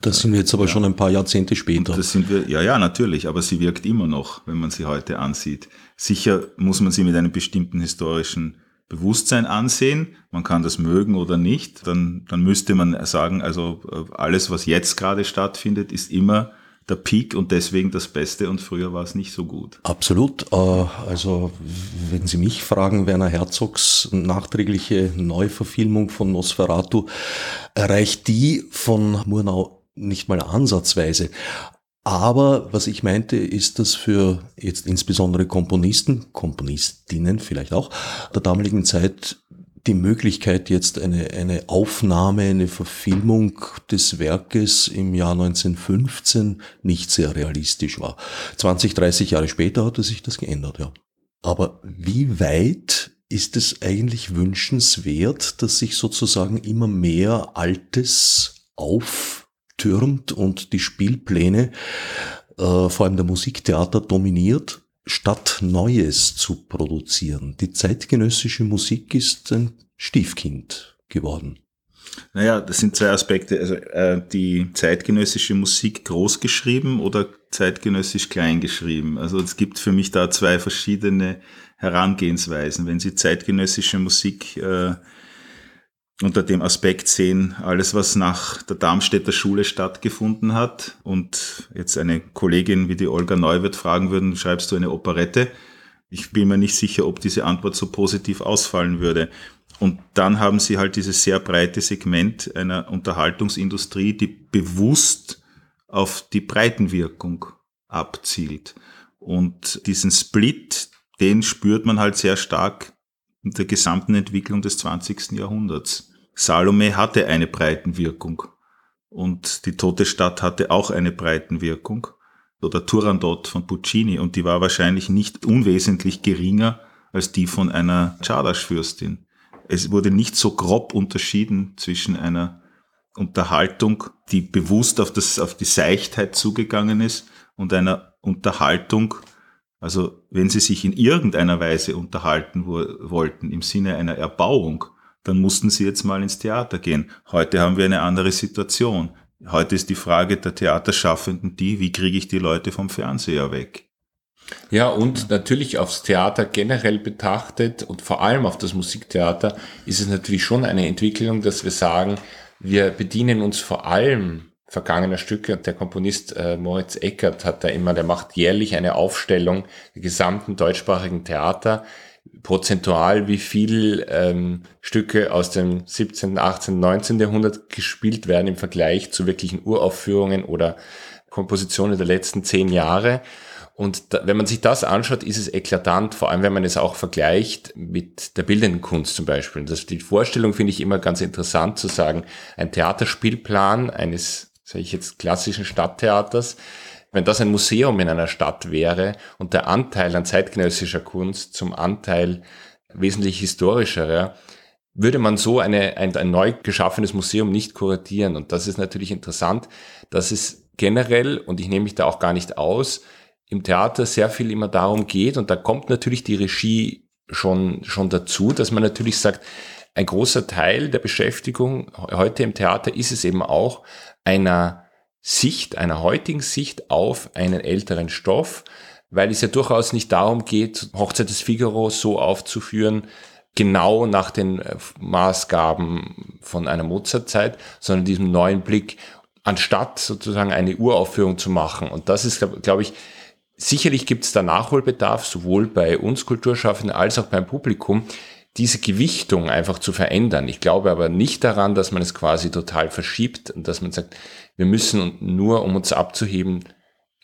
Das sind wir jetzt aber ja. schon ein paar Jahrzehnte später. Und das sind wir, ja, ja, natürlich, aber sie wirkt immer noch, wenn man sie heute ansieht. Sicher muss man sie mit einem bestimmten historischen Bewusstsein ansehen. Man kann das mögen oder nicht. Dann, dann müsste man sagen, also äh, alles, was jetzt gerade stattfindet, ist immer der Peak und deswegen das Beste und früher war es nicht so gut. Absolut. Äh, also wenn Sie mich fragen, Werner Herzogs nachträgliche Neuverfilmung von Nosferatu erreicht die von Murnau nicht mal ansatzweise. Aber was ich meinte, ist, dass für jetzt insbesondere Komponisten, Komponistinnen vielleicht auch, der damaligen Zeit die Möglichkeit, jetzt eine, eine Aufnahme, eine Verfilmung des Werkes im Jahr 1915 nicht sehr realistisch war. 20, 30 Jahre später hatte sich das geändert, ja. Aber wie weit ist es eigentlich wünschenswert, dass sich sozusagen immer mehr Altes auf türmt und die Spielpläne äh, vor allem der Musiktheater dominiert, statt Neues zu produzieren. Die zeitgenössische Musik ist ein Stiefkind geworden. Naja, das sind zwei Aspekte. Also äh, die zeitgenössische Musik groß geschrieben oder zeitgenössisch klein geschrieben. Also es gibt für mich da zwei verschiedene Herangehensweisen. Wenn Sie zeitgenössische Musik äh, unter dem Aspekt sehen, alles, was nach der Darmstädter Schule stattgefunden hat und jetzt eine Kollegin wie die Olga Neuwirth fragen würden, schreibst du eine Operette? Ich bin mir nicht sicher, ob diese Antwort so positiv ausfallen würde. Und dann haben sie halt dieses sehr breite Segment einer Unterhaltungsindustrie, die bewusst auf die Breitenwirkung abzielt. Und diesen Split, den spürt man halt sehr stark in der gesamten Entwicklung des 20. Jahrhunderts. Salome hatte eine Breitenwirkung und die Tote Stadt hatte auch eine Breitenwirkung. Oder Turandot von Puccini und die war wahrscheinlich nicht unwesentlich geringer als die von einer Czardasch-Fürstin es wurde nicht so grob unterschieden zwischen einer Unterhaltung, die bewusst auf, das, auf die Seichtheit zugegangen ist und einer Unterhaltung, also wenn sie sich in irgendeiner Weise unterhalten wo, wollten, im Sinne einer Erbauung, dann mussten sie jetzt mal ins Theater gehen. Heute haben wir eine andere Situation. Heute ist die Frage der Theaterschaffenden die, wie kriege ich die Leute vom Fernseher weg? Ja, und natürlich aufs Theater generell betrachtet und vor allem auf das Musiktheater ist es natürlich schon eine Entwicklung, dass wir sagen, wir bedienen uns vor allem vergangener Stücke und der Komponist äh, Moritz Eckert hat da immer, der macht jährlich eine Aufstellung der gesamten deutschsprachigen Theater, prozentual wie viel ähm, Stücke aus dem 17., 18., 19. Jahrhundert gespielt werden im Vergleich zu wirklichen Uraufführungen oder Kompositionen der letzten zehn Jahre. Und da, wenn man sich das anschaut, ist es eklatant, vor allem wenn man es auch vergleicht mit der bildenden Kunst zum Beispiel. Das, die Vorstellung finde ich immer ganz interessant zu sagen, ein Theaterspielplan eines, sage ich jetzt, klassischen Stadttheaters, wenn das ein Museum in einer Stadt wäre und der Anteil an zeitgenössischer Kunst zum Anteil wesentlich historischerer, würde man so eine, ein, ein neu geschaffenes Museum nicht kuratieren. Und das ist natürlich interessant, dass es generell, und ich nehme mich da auch gar nicht aus, im Theater sehr viel immer darum geht, und da kommt natürlich die Regie schon, schon dazu, dass man natürlich sagt, ein großer Teil der Beschäftigung heute im Theater ist es eben auch einer Sicht, einer heutigen Sicht auf einen älteren Stoff, weil es ja durchaus nicht darum geht, Hochzeit des Figaro so aufzuführen, genau nach den äh, Maßgaben von einer Mozartzeit, sondern diesem neuen Blick, anstatt sozusagen eine Uraufführung zu machen. Und das ist, glaube glaub ich, Sicherlich gibt es da Nachholbedarf, sowohl bei uns Kulturschaffenden als auch beim Publikum, diese Gewichtung einfach zu verändern. Ich glaube aber nicht daran, dass man es quasi total verschiebt und dass man sagt, wir müssen nur, um uns abzuheben,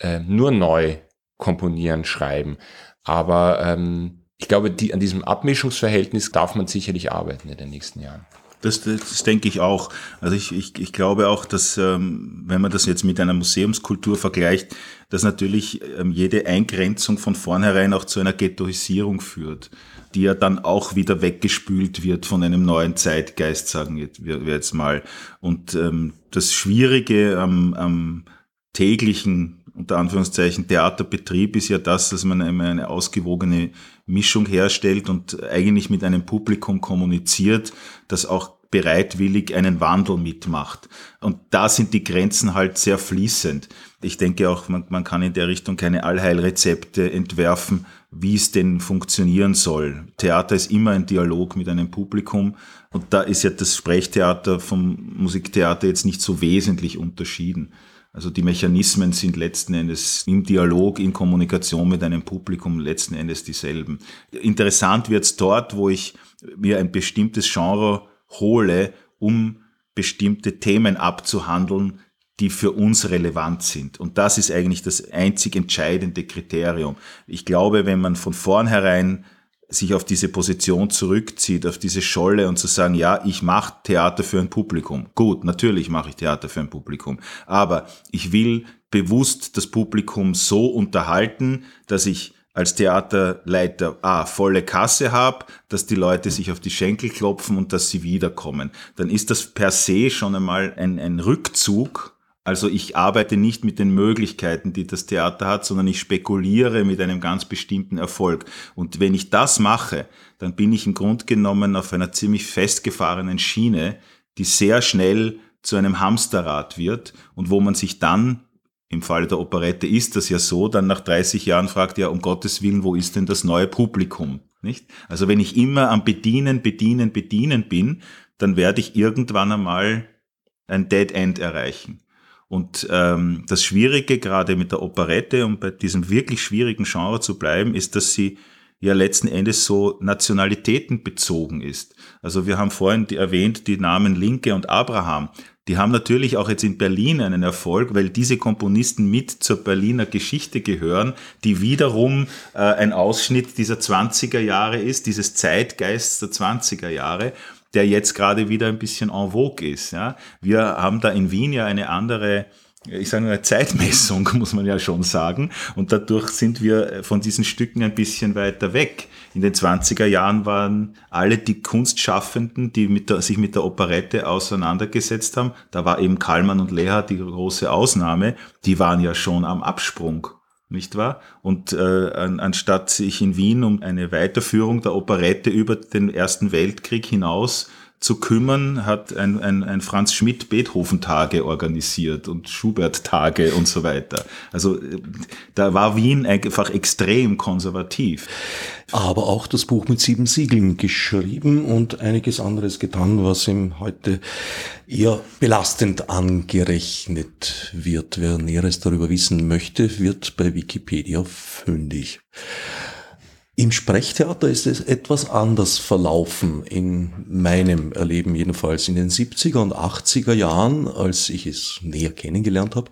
äh, nur neu komponieren, schreiben. Aber ähm, ich glaube, die, an diesem Abmischungsverhältnis darf man sicherlich arbeiten in den nächsten Jahren. Das, das, denke ich auch. Also ich, ich, ich glaube auch, dass ähm, wenn man das jetzt mit einer Museumskultur vergleicht, dass natürlich ähm, jede Eingrenzung von vornherein auch zu einer Ghettoisierung führt, die ja dann auch wieder weggespült wird von einem neuen Zeitgeist, sagen wir, jetzt mal. Und ähm, das Schwierige am, am täglichen unter Anführungszeichen Theaterbetrieb ist ja das, dass man eine ausgewogene Mischung herstellt und eigentlich mit einem Publikum kommuniziert, das auch bereitwillig einen Wandel mitmacht. Und da sind die Grenzen halt sehr fließend. Ich denke auch, man, man kann in der Richtung keine Allheilrezepte entwerfen, wie es denn funktionieren soll. Theater ist immer ein Dialog mit einem Publikum und da ist ja das Sprechtheater vom Musiktheater jetzt nicht so wesentlich unterschieden. Also die Mechanismen sind letzten Endes im Dialog, in Kommunikation mit einem Publikum letzten Endes dieselben. Interessant wird's dort, wo ich mir ein bestimmtes Genre hole, um bestimmte Themen abzuhandeln, die für uns relevant sind. Und das ist eigentlich das einzig entscheidende Kriterium. Ich glaube, wenn man von vornherein sich auf diese Position zurückzieht, auf diese Scholle und zu sagen, ja, ich mache Theater für ein Publikum. Gut, natürlich mache ich Theater für ein Publikum, aber ich will bewusst das Publikum so unterhalten, dass ich als Theaterleiter A volle Kasse habe, dass die Leute sich auf die Schenkel klopfen und dass sie wiederkommen. Dann ist das per se schon einmal ein, ein Rückzug Also ich arbeite nicht mit den Möglichkeiten, die das Theater hat, sondern ich spekuliere mit einem ganz bestimmten Erfolg. Und wenn ich das mache, dann bin ich im Grunde genommen auf einer ziemlich festgefahrenen Schiene, die sehr schnell zu einem Hamsterrad wird und wo man sich dann, im Falle der Operette ist das ja so, dann nach 30 Jahren fragt, ja, um Gottes Willen, wo ist denn das neue Publikum? Nicht? Also wenn ich immer am Bedienen, Bedienen, Bedienen bin, dann werde ich irgendwann einmal ein Dead End erreichen. Und ähm, das Schwierige gerade mit der Operette, um bei diesem wirklich schwierigen Genre zu bleiben, ist, dass sie ja letzten Endes so nationalitätenbezogen ist. Also wir haben vorhin erwähnt die Namen Linke und Abraham. Die haben natürlich auch jetzt in Berlin einen Erfolg, weil diese Komponisten mit zur Berliner Geschichte gehören, die wiederum äh, ein Ausschnitt dieser 20er Jahre ist, dieses Zeitgeists der 20er Jahre der jetzt gerade wieder ein bisschen en vogue ist. Ja. Wir haben da in Wien ja eine andere ich sage eine Zeitmessung, muss man ja schon sagen. Und dadurch sind wir von diesen Stücken ein bisschen weiter weg. In den 20er Jahren waren alle die Kunstschaffenden, die mit der, sich mit der Operette auseinandergesetzt haben, da war eben Kallmann und Leha die große Ausnahme, die waren ja schon am Absprung nicht wahr? Und äh, an, anstatt sich in Wien um eine Weiterführung der Operette über den Ersten Weltkrieg hinaus zu kümmern, hat ein, ein, ein Franz Schmidt Beethoven-Tage organisiert und Schubert-Tage und so weiter. Also äh, da war Wien einfach extrem konservativ. Aber auch das Buch mit sieben Siegeln geschrieben und einiges anderes getan, was ihm heute eher belastend angerechnet wird. Wer Näheres darüber wissen möchte, wird bei Wikipedia fündig. Im Sprechtheater ist es etwas anders verlaufen, in meinem Erleben jedenfalls. In den 70er und 80er Jahren, als ich es näher kennengelernt habe,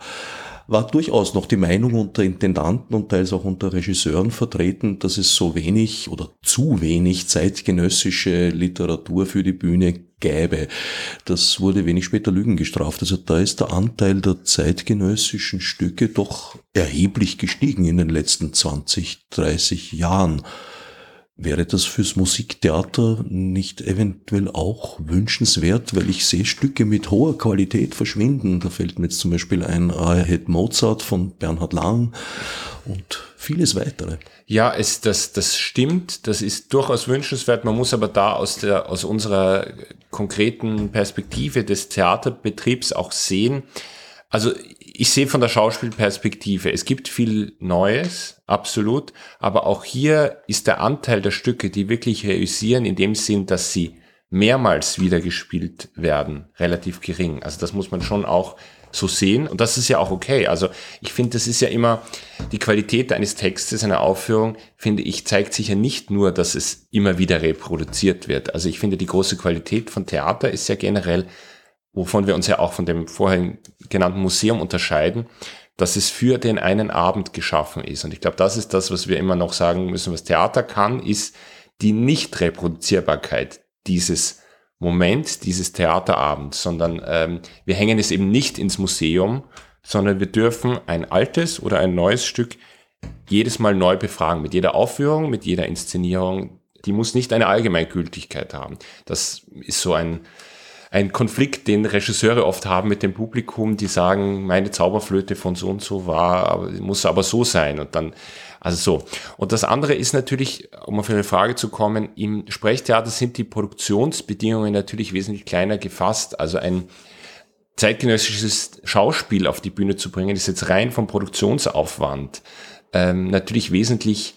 war durchaus noch die Meinung unter Intendanten und teils auch unter Regisseuren vertreten, dass es so wenig oder zu wenig zeitgenössische Literatur für die Bühne gäbe. Das wurde wenig später Lügen gestraft. Also da ist der Anteil der zeitgenössischen Stücke doch erheblich gestiegen in den letzten 20, 30 Jahren. Wäre das fürs Musiktheater nicht eventuell auch wünschenswert, weil ich sehe Stücke mit hoher Qualität verschwinden. Da fällt mir jetzt zum Beispiel ein I Had Mozart von Bernhard Lang und vieles weitere. Ja, es, das, das stimmt. Das ist durchaus wünschenswert. Man muss aber da aus, der, aus unserer konkreten Perspektive des Theaterbetriebs auch sehen, also ich sehe von der Schauspielperspektive, es gibt viel Neues, absolut, aber auch hier ist der Anteil der Stücke, die wirklich reüssieren, in dem Sinn, dass sie mehrmals wieder gespielt werden, relativ gering. Also das muss man schon auch so sehen und das ist ja auch okay. Also ich finde, das ist ja immer die Qualität eines Textes, einer Aufführung, finde ich, zeigt sich ja nicht nur, dass es immer wieder reproduziert wird. Also ich finde, die große Qualität von Theater ist ja generell, wovon wir uns ja auch von dem vorhin genannten Museum unterscheiden, dass es für den einen Abend geschaffen ist. Und ich glaube, das ist das, was wir immer noch sagen müssen, was Theater kann, ist die Nicht-Reproduzierbarkeit dieses Moment, dieses Theaterabends, sondern ähm, wir hängen es eben nicht ins Museum, sondern wir dürfen ein altes oder ein neues Stück jedes Mal neu befragen, mit jeder Aufführung, mit jeder Inszenierung. Die muss nicht eine Allgemeingültigkeit haben. Das ist so ein, ein Konflikt, den Regisseure oft haben mit dem Publikum, die sagen, meine Zauberflöte von so und so war, muss aber so sein und dann, also so. Und das andere ist natürlich, um auf eine Frage zu kommen, im Sprechtheater sind die Produktionsbedingungen natürlich wesentlich kleiner gefasst. Also ein zeitgenössisches Schauspiel auf die Bühne zu bringen, ist jetzt rein vom Produktionsaufwand ähm, natürlich wesentlich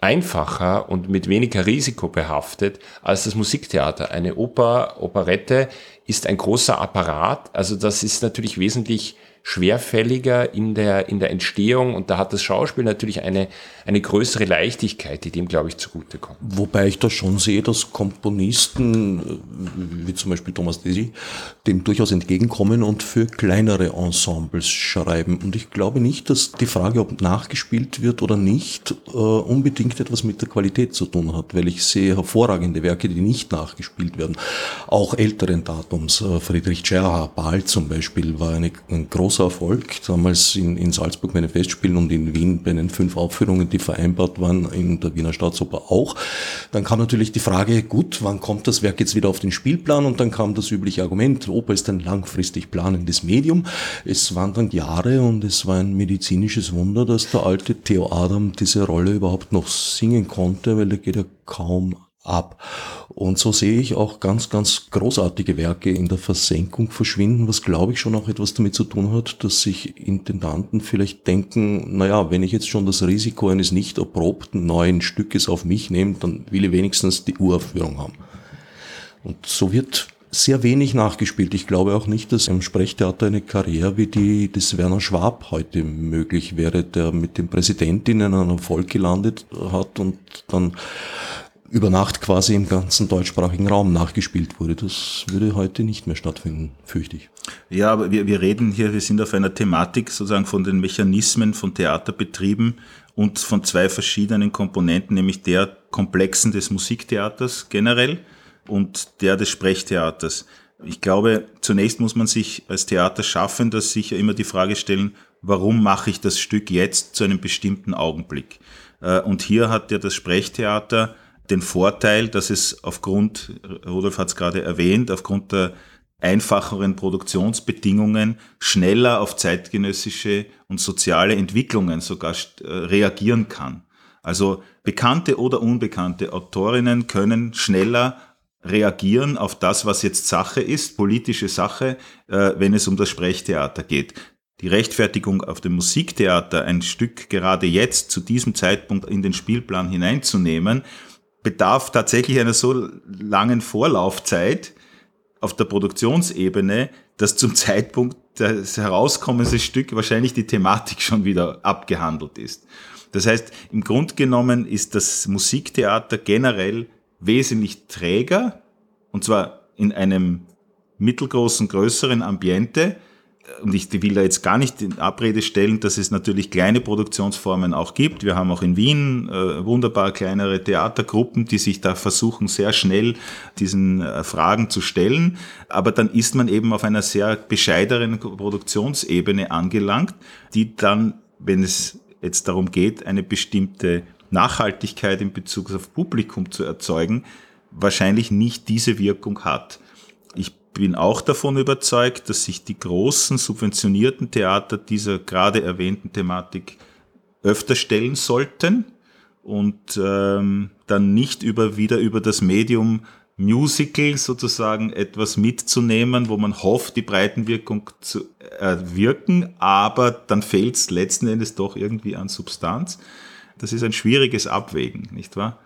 einfacher und mit weniger Risiko behaftet als das Musiktheater. Eine Oper, Operette ist ein großer Apparat, also das ist natürlich wesentlich schwerfälliger in der, in der Entstehung und da hat das Schauspiel natürlich eine, eine größere Leichtigkeit, die dem, glaube ich, zugutekommt. Wobei ich da schon sehe, dass Komponisten, äh, wie zum Beispiel Thomas Desi, dem durchaus entgegenkommen und für kleinere Ensembles schreiben. Und ich glaube nicht, dass die Frage, ob nachgespielt wird oder nicht, äh, unbedingt etwas mit der Qualität zu tun hat, weil ich sehe hervorragende Werke, die nicht nachgespielt werden. Auch älteren Datums, äh, Friedrich Gerhard Bahl zum Beispiel, war eine, ein großer großer Erfolg. Damals in, in Salzburg bei den Festspielen und in Wien bei den fünf Aufführungen, die vereinbart waren, in der Wiener Staatsoper auch. Dann kam natürlich die Frage, gut, wann kommt das Werk jetzt wieder auf den Spielplan? Und dann kam das übliche Argument, Oper ist ein langfristig planendes Medium. Es waren dann Jahre und es war ein medizinisches Wunder, dass der alte Theo Adam diese Rolle überhaupt noch singen konnte, weil er geht ja kaum ab. Und so sehe ich auch ganz, ganz großartige Werke in der Versenkung verschwinden, was glaube ich schon auch etwas damit zu tun hat, dass sich Intendanten vielleicht denken, naja, wenn ich jetzt schon das Risiko eines nicht erprobten neuen Stückes auf mich nehme, dann will ich wenigstens die Uraufführung haben. Und so wird sehr wenig nachgespielt. Ich glaube auch nicht, dass im Sprechtheater eine Karriere wie die des Werner Schwab heute möglich wäre, der mit dem Präsidenten in einem Erfolg gelandet hat und dann über Nacht quasi im ganzen deutschsprachigen Raum nachgespielt wurde. Das würde heute nicht mehr stattfinden, fürchte ich. Ja, aber wir, wir reden hier, wir sind auf einer Thematik sozusagen von den Mechanismen von Theaterbetrieben und von zwei verschiedenen Komponenten, nämlich der komplexen des Musiktheaters generell und der des Sprechtheaters. Ich glaube, zunächst muss man sich als Theater schaffen, dass sich ja immer die Frage stellen, warum mache ich das Stück jetzt zu einem bestimmten Augenblick? Äh, und hier hat ja das Sprechtheater den Vorteil, dass es aufgrund, Rudolf hat es gerade erwähnt, aufgrund der einfacheren Produktionsbedingungen schneller auf zeitgenössische und soziale Entwicklungen sogar äh, reagieren kann. Also bekannte oder unbekannte Autorinnen können schneller reagieren auf das, was jetzt Sache ist, politische Sache, äh, wenn es um das Sprechtheater geht. Die Rechtfertigung auf dem Musiktheater, ein Stück gerade jetzt zu diesem Zeitpunkt in den Spielplan hineinzunehmen, bedarf tatsächlich einer so langen Vorlaufzeit auf der Produktionsebene, dass zum Zeitpunkt des Herauskommens des Stück wahrscheinlich die Thematik schon wieder abgehandelt ist. Das heißt, im Grunde genommen ist das Musiktheater generell wesentlich träger, und zwar in einem mittelgroßen, größeren Ambiente, und ich will da jetzt gar nicht in Abrede stellen, dass es natürlich kleine Produktionsformen auch gibt. Wir haben auch in Wien äh, wunderbar kleinere Theatergruppen, die sich da versuchen, sehr schnell diesen äh, Fragen zu stellen. Aber dann ist man eben auf einer sehr bescheideren Produktionsebene angelangt, die dann, wenn es jetzt darum geht, eine bestimmte Nachhaltigkeit in Bezug auf Publikum zu erzeugen, wahrscheinlich nicht diese Wirkung hat bin auch davon überzeugt, dass sich die großen subventionierten Theater dieser gerade erwähnten Thematik öfter stellen sollten und ähm, dann nicht über, wieder über das Medium Musical sozusagen etwas mitzunehmen, wo man hofft, die Breitenwirkung zu erwirken, aber dann fehlt es letzten Endes doch irgendwie an Substanz. Das ist ein schwieriges Abwägen, nicht wahr?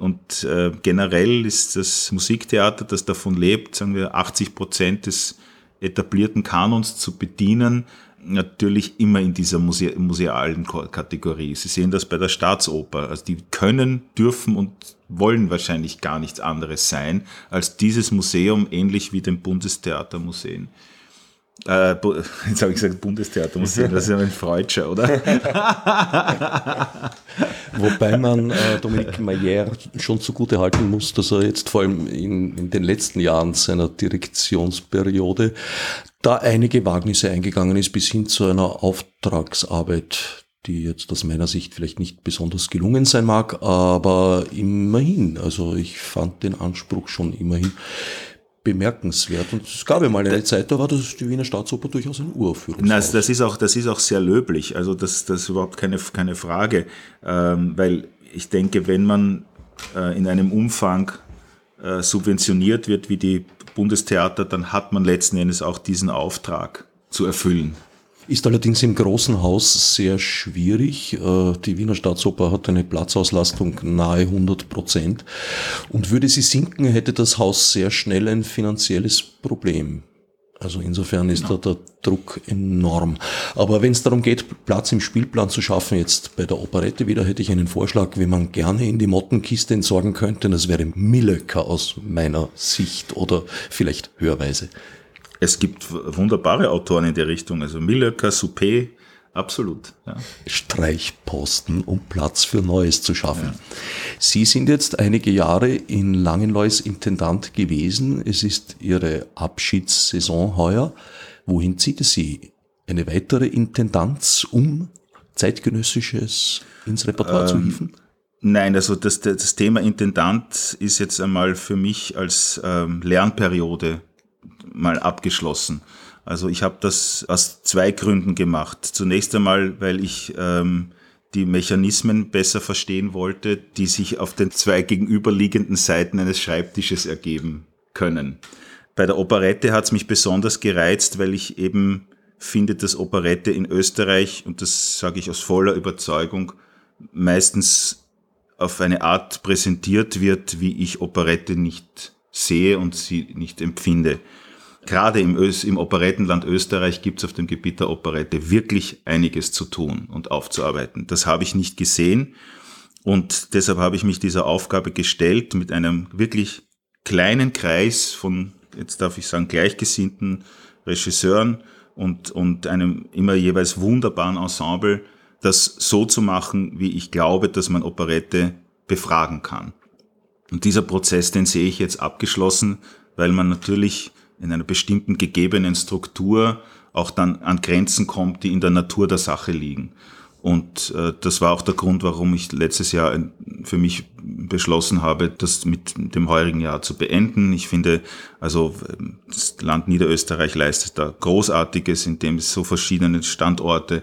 Und äh, generell ist das Musiktheater, das davon lebt, sagen wir 80 Prozent des etablierten Kanons zu bedienen, natürlich immer in dieser Muse musealen Kategorie. Sie sehen das bei der Staatsoper. Also die können, dürfen und wollen wahrscheinlich gar nichts anderes sein als dieses Museum, ähnlich wie dem Bundestheatermuseen. Äh, jetzt habe ich gesagt Bundestheatermuseum, das ist ja ein Freudscher, oder? Wobei man äh, Dominique Mayer schon zugute halten muss, dass er jetzt vor allem in, in den letzten Jahren seiner Direktionsperiode da einige Wagnisse eingegangen ist, bis hin zu einer Auftragsarbeit, die jetzt aus meiner Sicht vielleicht nicht besonders gelungen sein mag, aber immerhin, also ich fand den Anspruch schon immerhin bemerkenswert. Und es gab ja mal eine Zeit, da war das die Wiener Staatsoper durchaus ein Uraufführung. Das, das ist auch, das ist auch sehr löblich. Also das, das ist überhaupt keine, keine Frage, ähm, weil ich denke, wenn man äh, in einem Umfang äh, subventioniert wird wie die Bundestheater, dann hat man letzten Endes auch diesen Auftrag zu erfüllen. Ist allerdings im großen Haus sehr schwierig. Äh, die Wiener Staatsoper hat eine Platzauslastung nahe 100 Prozent. Und würde sie sinken, hätte das Haus sehr schnell ein finanzielles Problem. Also insofern ist genau. da der Druck enorm. Aber wenn es darum geht, Platz im Spielplan zu schaffen, jetzt bei der Operette wieder, hätte ich einen Vorschlag, wie man gerne in die Mottenkiste entsorgen könnte. Das wäre Millecker aus meiner Sicht oder vielleicht Hörweise. Es gibt wunderbare Autoren in der Richtung, also Millöcker, Soupé, absolut. Ja. Streichposten, um Platz für Neues zu schaffen. Ja. Sie sind jetzt einige Jahre in Langenlois Intendant gewesen. Es ist Ihre Abschiedssaison heuer. Wohin zieht es Sie? eine weitere Intendanz, um zeitgenössisches ins Repertoire ähm, zu hieven? Nein, also das, das Thema Intendant ist jetzt einmal für mich als ähm, Lernperiode mal abgeschlossen. Also ich habe das aus zwei Gründen gemacht. Zunächst einmal, weil ich ähm, die Mechanismen besser verstehen wollte, die sich auf den zwei gegenüberliegenden Seiten eines Schreibtisches ergeben können. Bei der Operette hat es mich besonders gereizt, weil ich eben finde, dass Operette in Österreich, und das sage ich aus voller Überzeugung, meistens auf eine Art präsentiert wird, wie ich Operette nicht sehe und sie nicht empfinde. Gerade im, Ös im Operettenland Österreich gibt es auf dem Gebiet der Operette wirklich einiges zu tun und aufzuarbeiten. Das habe ich nicht gesehen und deshalb habe ich mich dieser Aufgabe gestellt mit einem wirklich kleinen Kreis von, jetzt darf ich sagen, gleichgesinnten Regisseuren und, und einem immer jeweils wunderbaren Ensemble, das so zu machen, wie ich glaube, dass man Operette befragen kann. Und dieser Prozess, den sehe ich jetzt abgeschlossen, weil man natürlich in einer bestimmten gegebenen Struktur auch dann an Grenzen kommt, die in der Natur der Sache liegen. Und äh, das war auch der Grund, warum ich letztes Jahr für mich beschlossen habe, das mit dem heurigen Jahr zu beenden. Ich finde, also das Land Niederösterreich leistet da Großartiges, indem es so verschiedene Standorte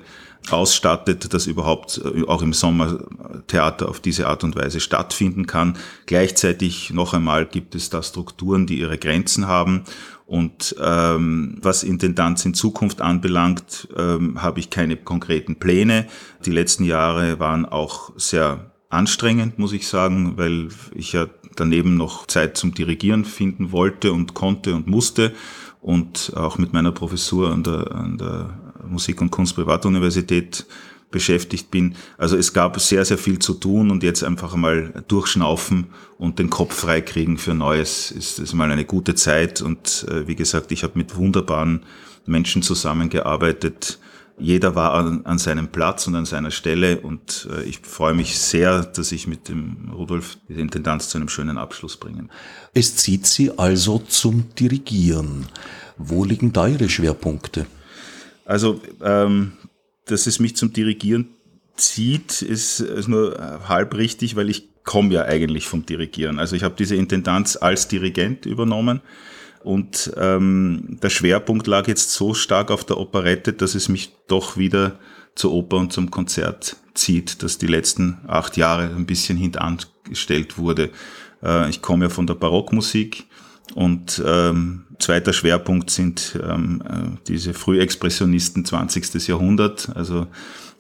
ausstattet, dass überhaupt äh, auch im Sommer Theater auf diese Art und Weise stattfinden kann. Gleichzeitig noch einmal gibt es da Strukturen, die ihre Grenzen haben und ähm, was Intendanz in Zukunft anbelangt, ähm, habe ich keine konkreten Pläne. Die letzten Jahre waren auch sehr anstrengend, muss ich sagen, weil ich ja daneben noch Zeit zum Dirigieren finden wollte und konnte und musste. Und auch mit meiner Professur an der, an der Musik- und Kunstprivatuniversität beschäftigt bin. Also es gab sehr, sehr viel zu tun und jetzt einfach mal durchschnaufen und den Kopf freikriegen für Neues ist, ist mal eine gute Zeit. Und äh, wie gesagt, ich habe mit wunderbaren Menschen zusammengearbeitet. Jeder war an, an seinem Platz und an seiner Stelle und äh, ich freue mich sehr, dass ich mit dem Rudolf die Intendanz zu einem schönen Abschluss bringen. Es zieht Sie also zum Dirigieren. Wo liegen da Ihre Schwerpunkte? Also ähm, dass es mich zum Dirigieren zieht, ist, ist nur halb richtig, weil ich komme ja eigentlich vom Dirigieren. Also ich habe diese Intendanz als Dirigent übernommen und ähm, der Schwerpunkt lag jetzt so stark auf der Operette, dass es mich doch wieder zur Oper und zum Konzert zieht, dass die letzten acht Jahre ein bisschen hintangestellt wurde. Äh, ich komme ja von der Barockmusik und ähm, zweiter Schwerpunkt sind ähm, äh, diese Frühexpressionisten 20. Jahrhundert. Also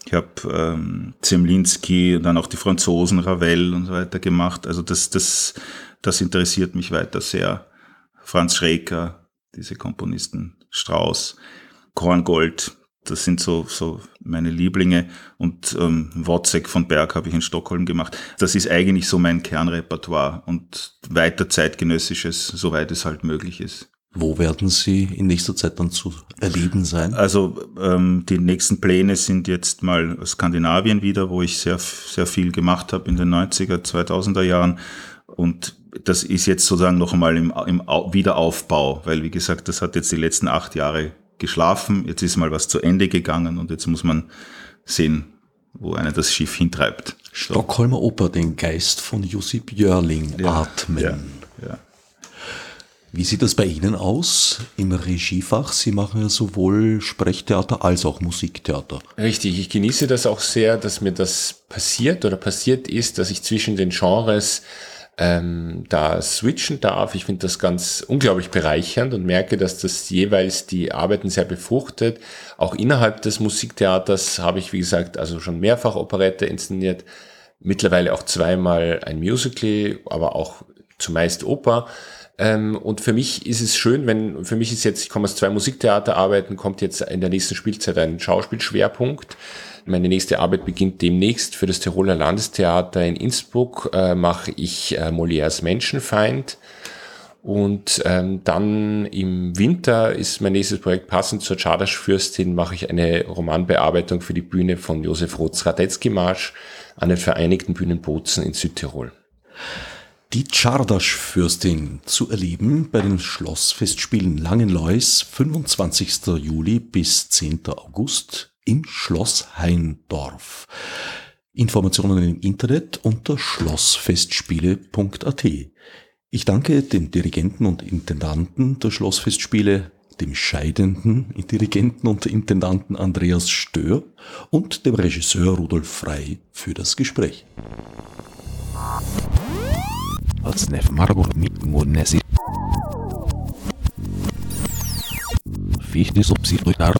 ich habe ähm, Zemlinski und dann auch die Franzosen, Ravel und so weiter gemacht. Also das, das, das interessiert mich weiter sehr. Franz Schreker, diese Komponisten, Strauss, Korngold, das sind so, so meine Lieblinge. Und ähm, Wozzeck von Berg habe ich in Stockholm gemacht. Das ist eigentlich so mein Kernrepertoire und weiter zeitgenössisches, soweit es halt möglich ist. Wo werden Sie in nächster Zeit dann zu erleben sein? Also ähm, die nächsten Pläne sind jetzt mal Skandinavien wieder, wo ich sehr, sehr viel gemacht habe in den 90er, 2000er Jahren. Und das ist jetzt sozusagen noch einmal im, im Wiederaufbau, weil wie gesagt, das hat jetzt die letzten acht Jahre geschlafen, jetzt ist mal was zu Ende gegangen und jetzt muss man sehen, wo einer das Schiff hintreibt. Stockholmer Oper, den Geist von Josip Jörling ja, atmen. Ja, ja. Wie sieht das bei Ihnen aus im Regiefach? Sie machen ja sowohl Sprechtheater als auch Musiktheater. Richtig, ich genieße das auch sehr, dass mir das passiert oder passiert ist, dass ich zwischen den Genres ähm, da switchen darf. Ich finde das ganz unglaublich bereichernd und merke, dass das jeweils die Arbeiten sehr befruchtet. Auch innerhalb des Musiktheaters habe ich, wie gesagt, also schon mehrfach Operette inszeniert, mittlerweile auch zweimal ein Musical, aber auch zumeist Oper. Ähm, und für mich ist es schön, wenn, für mich ist jetzt, ich komme aus zwei Musiktheaterarbeiten, kommt jetzt in der nächsten Spielzeit ein Schauspielschwerpunkt. Meine nächste Arbeit beginnt demnächst für das Tiroler Landestheater in Innsbruck. Äh, mache ich äh, Molières Menschenfeind. Und ähm, dann im Winter ist mein nächstes Projekt passend zur Czardasch-Fürstin, mache ich eine Romanbearbeitung für die Bühne von Josef Roths Radetzky-Marsch an den Vereinigten Bühnen Bozen in Südtirol. Die Czardasch-Fürstin zu erleben bei den Schlossfestspielen Langenlois 25. Juli bis 10. August im Schloss Haindorf. Informationen im Internet unter schlossfestspiele.at. Ich danke dem Dirigenten und Intendanten der Schlossfestspiele, dem scheidenden Dirigenten und Intendanten Andreas Stör und dem Regisseur Rudolf Frei für das Gespräch. Fichte subsidiar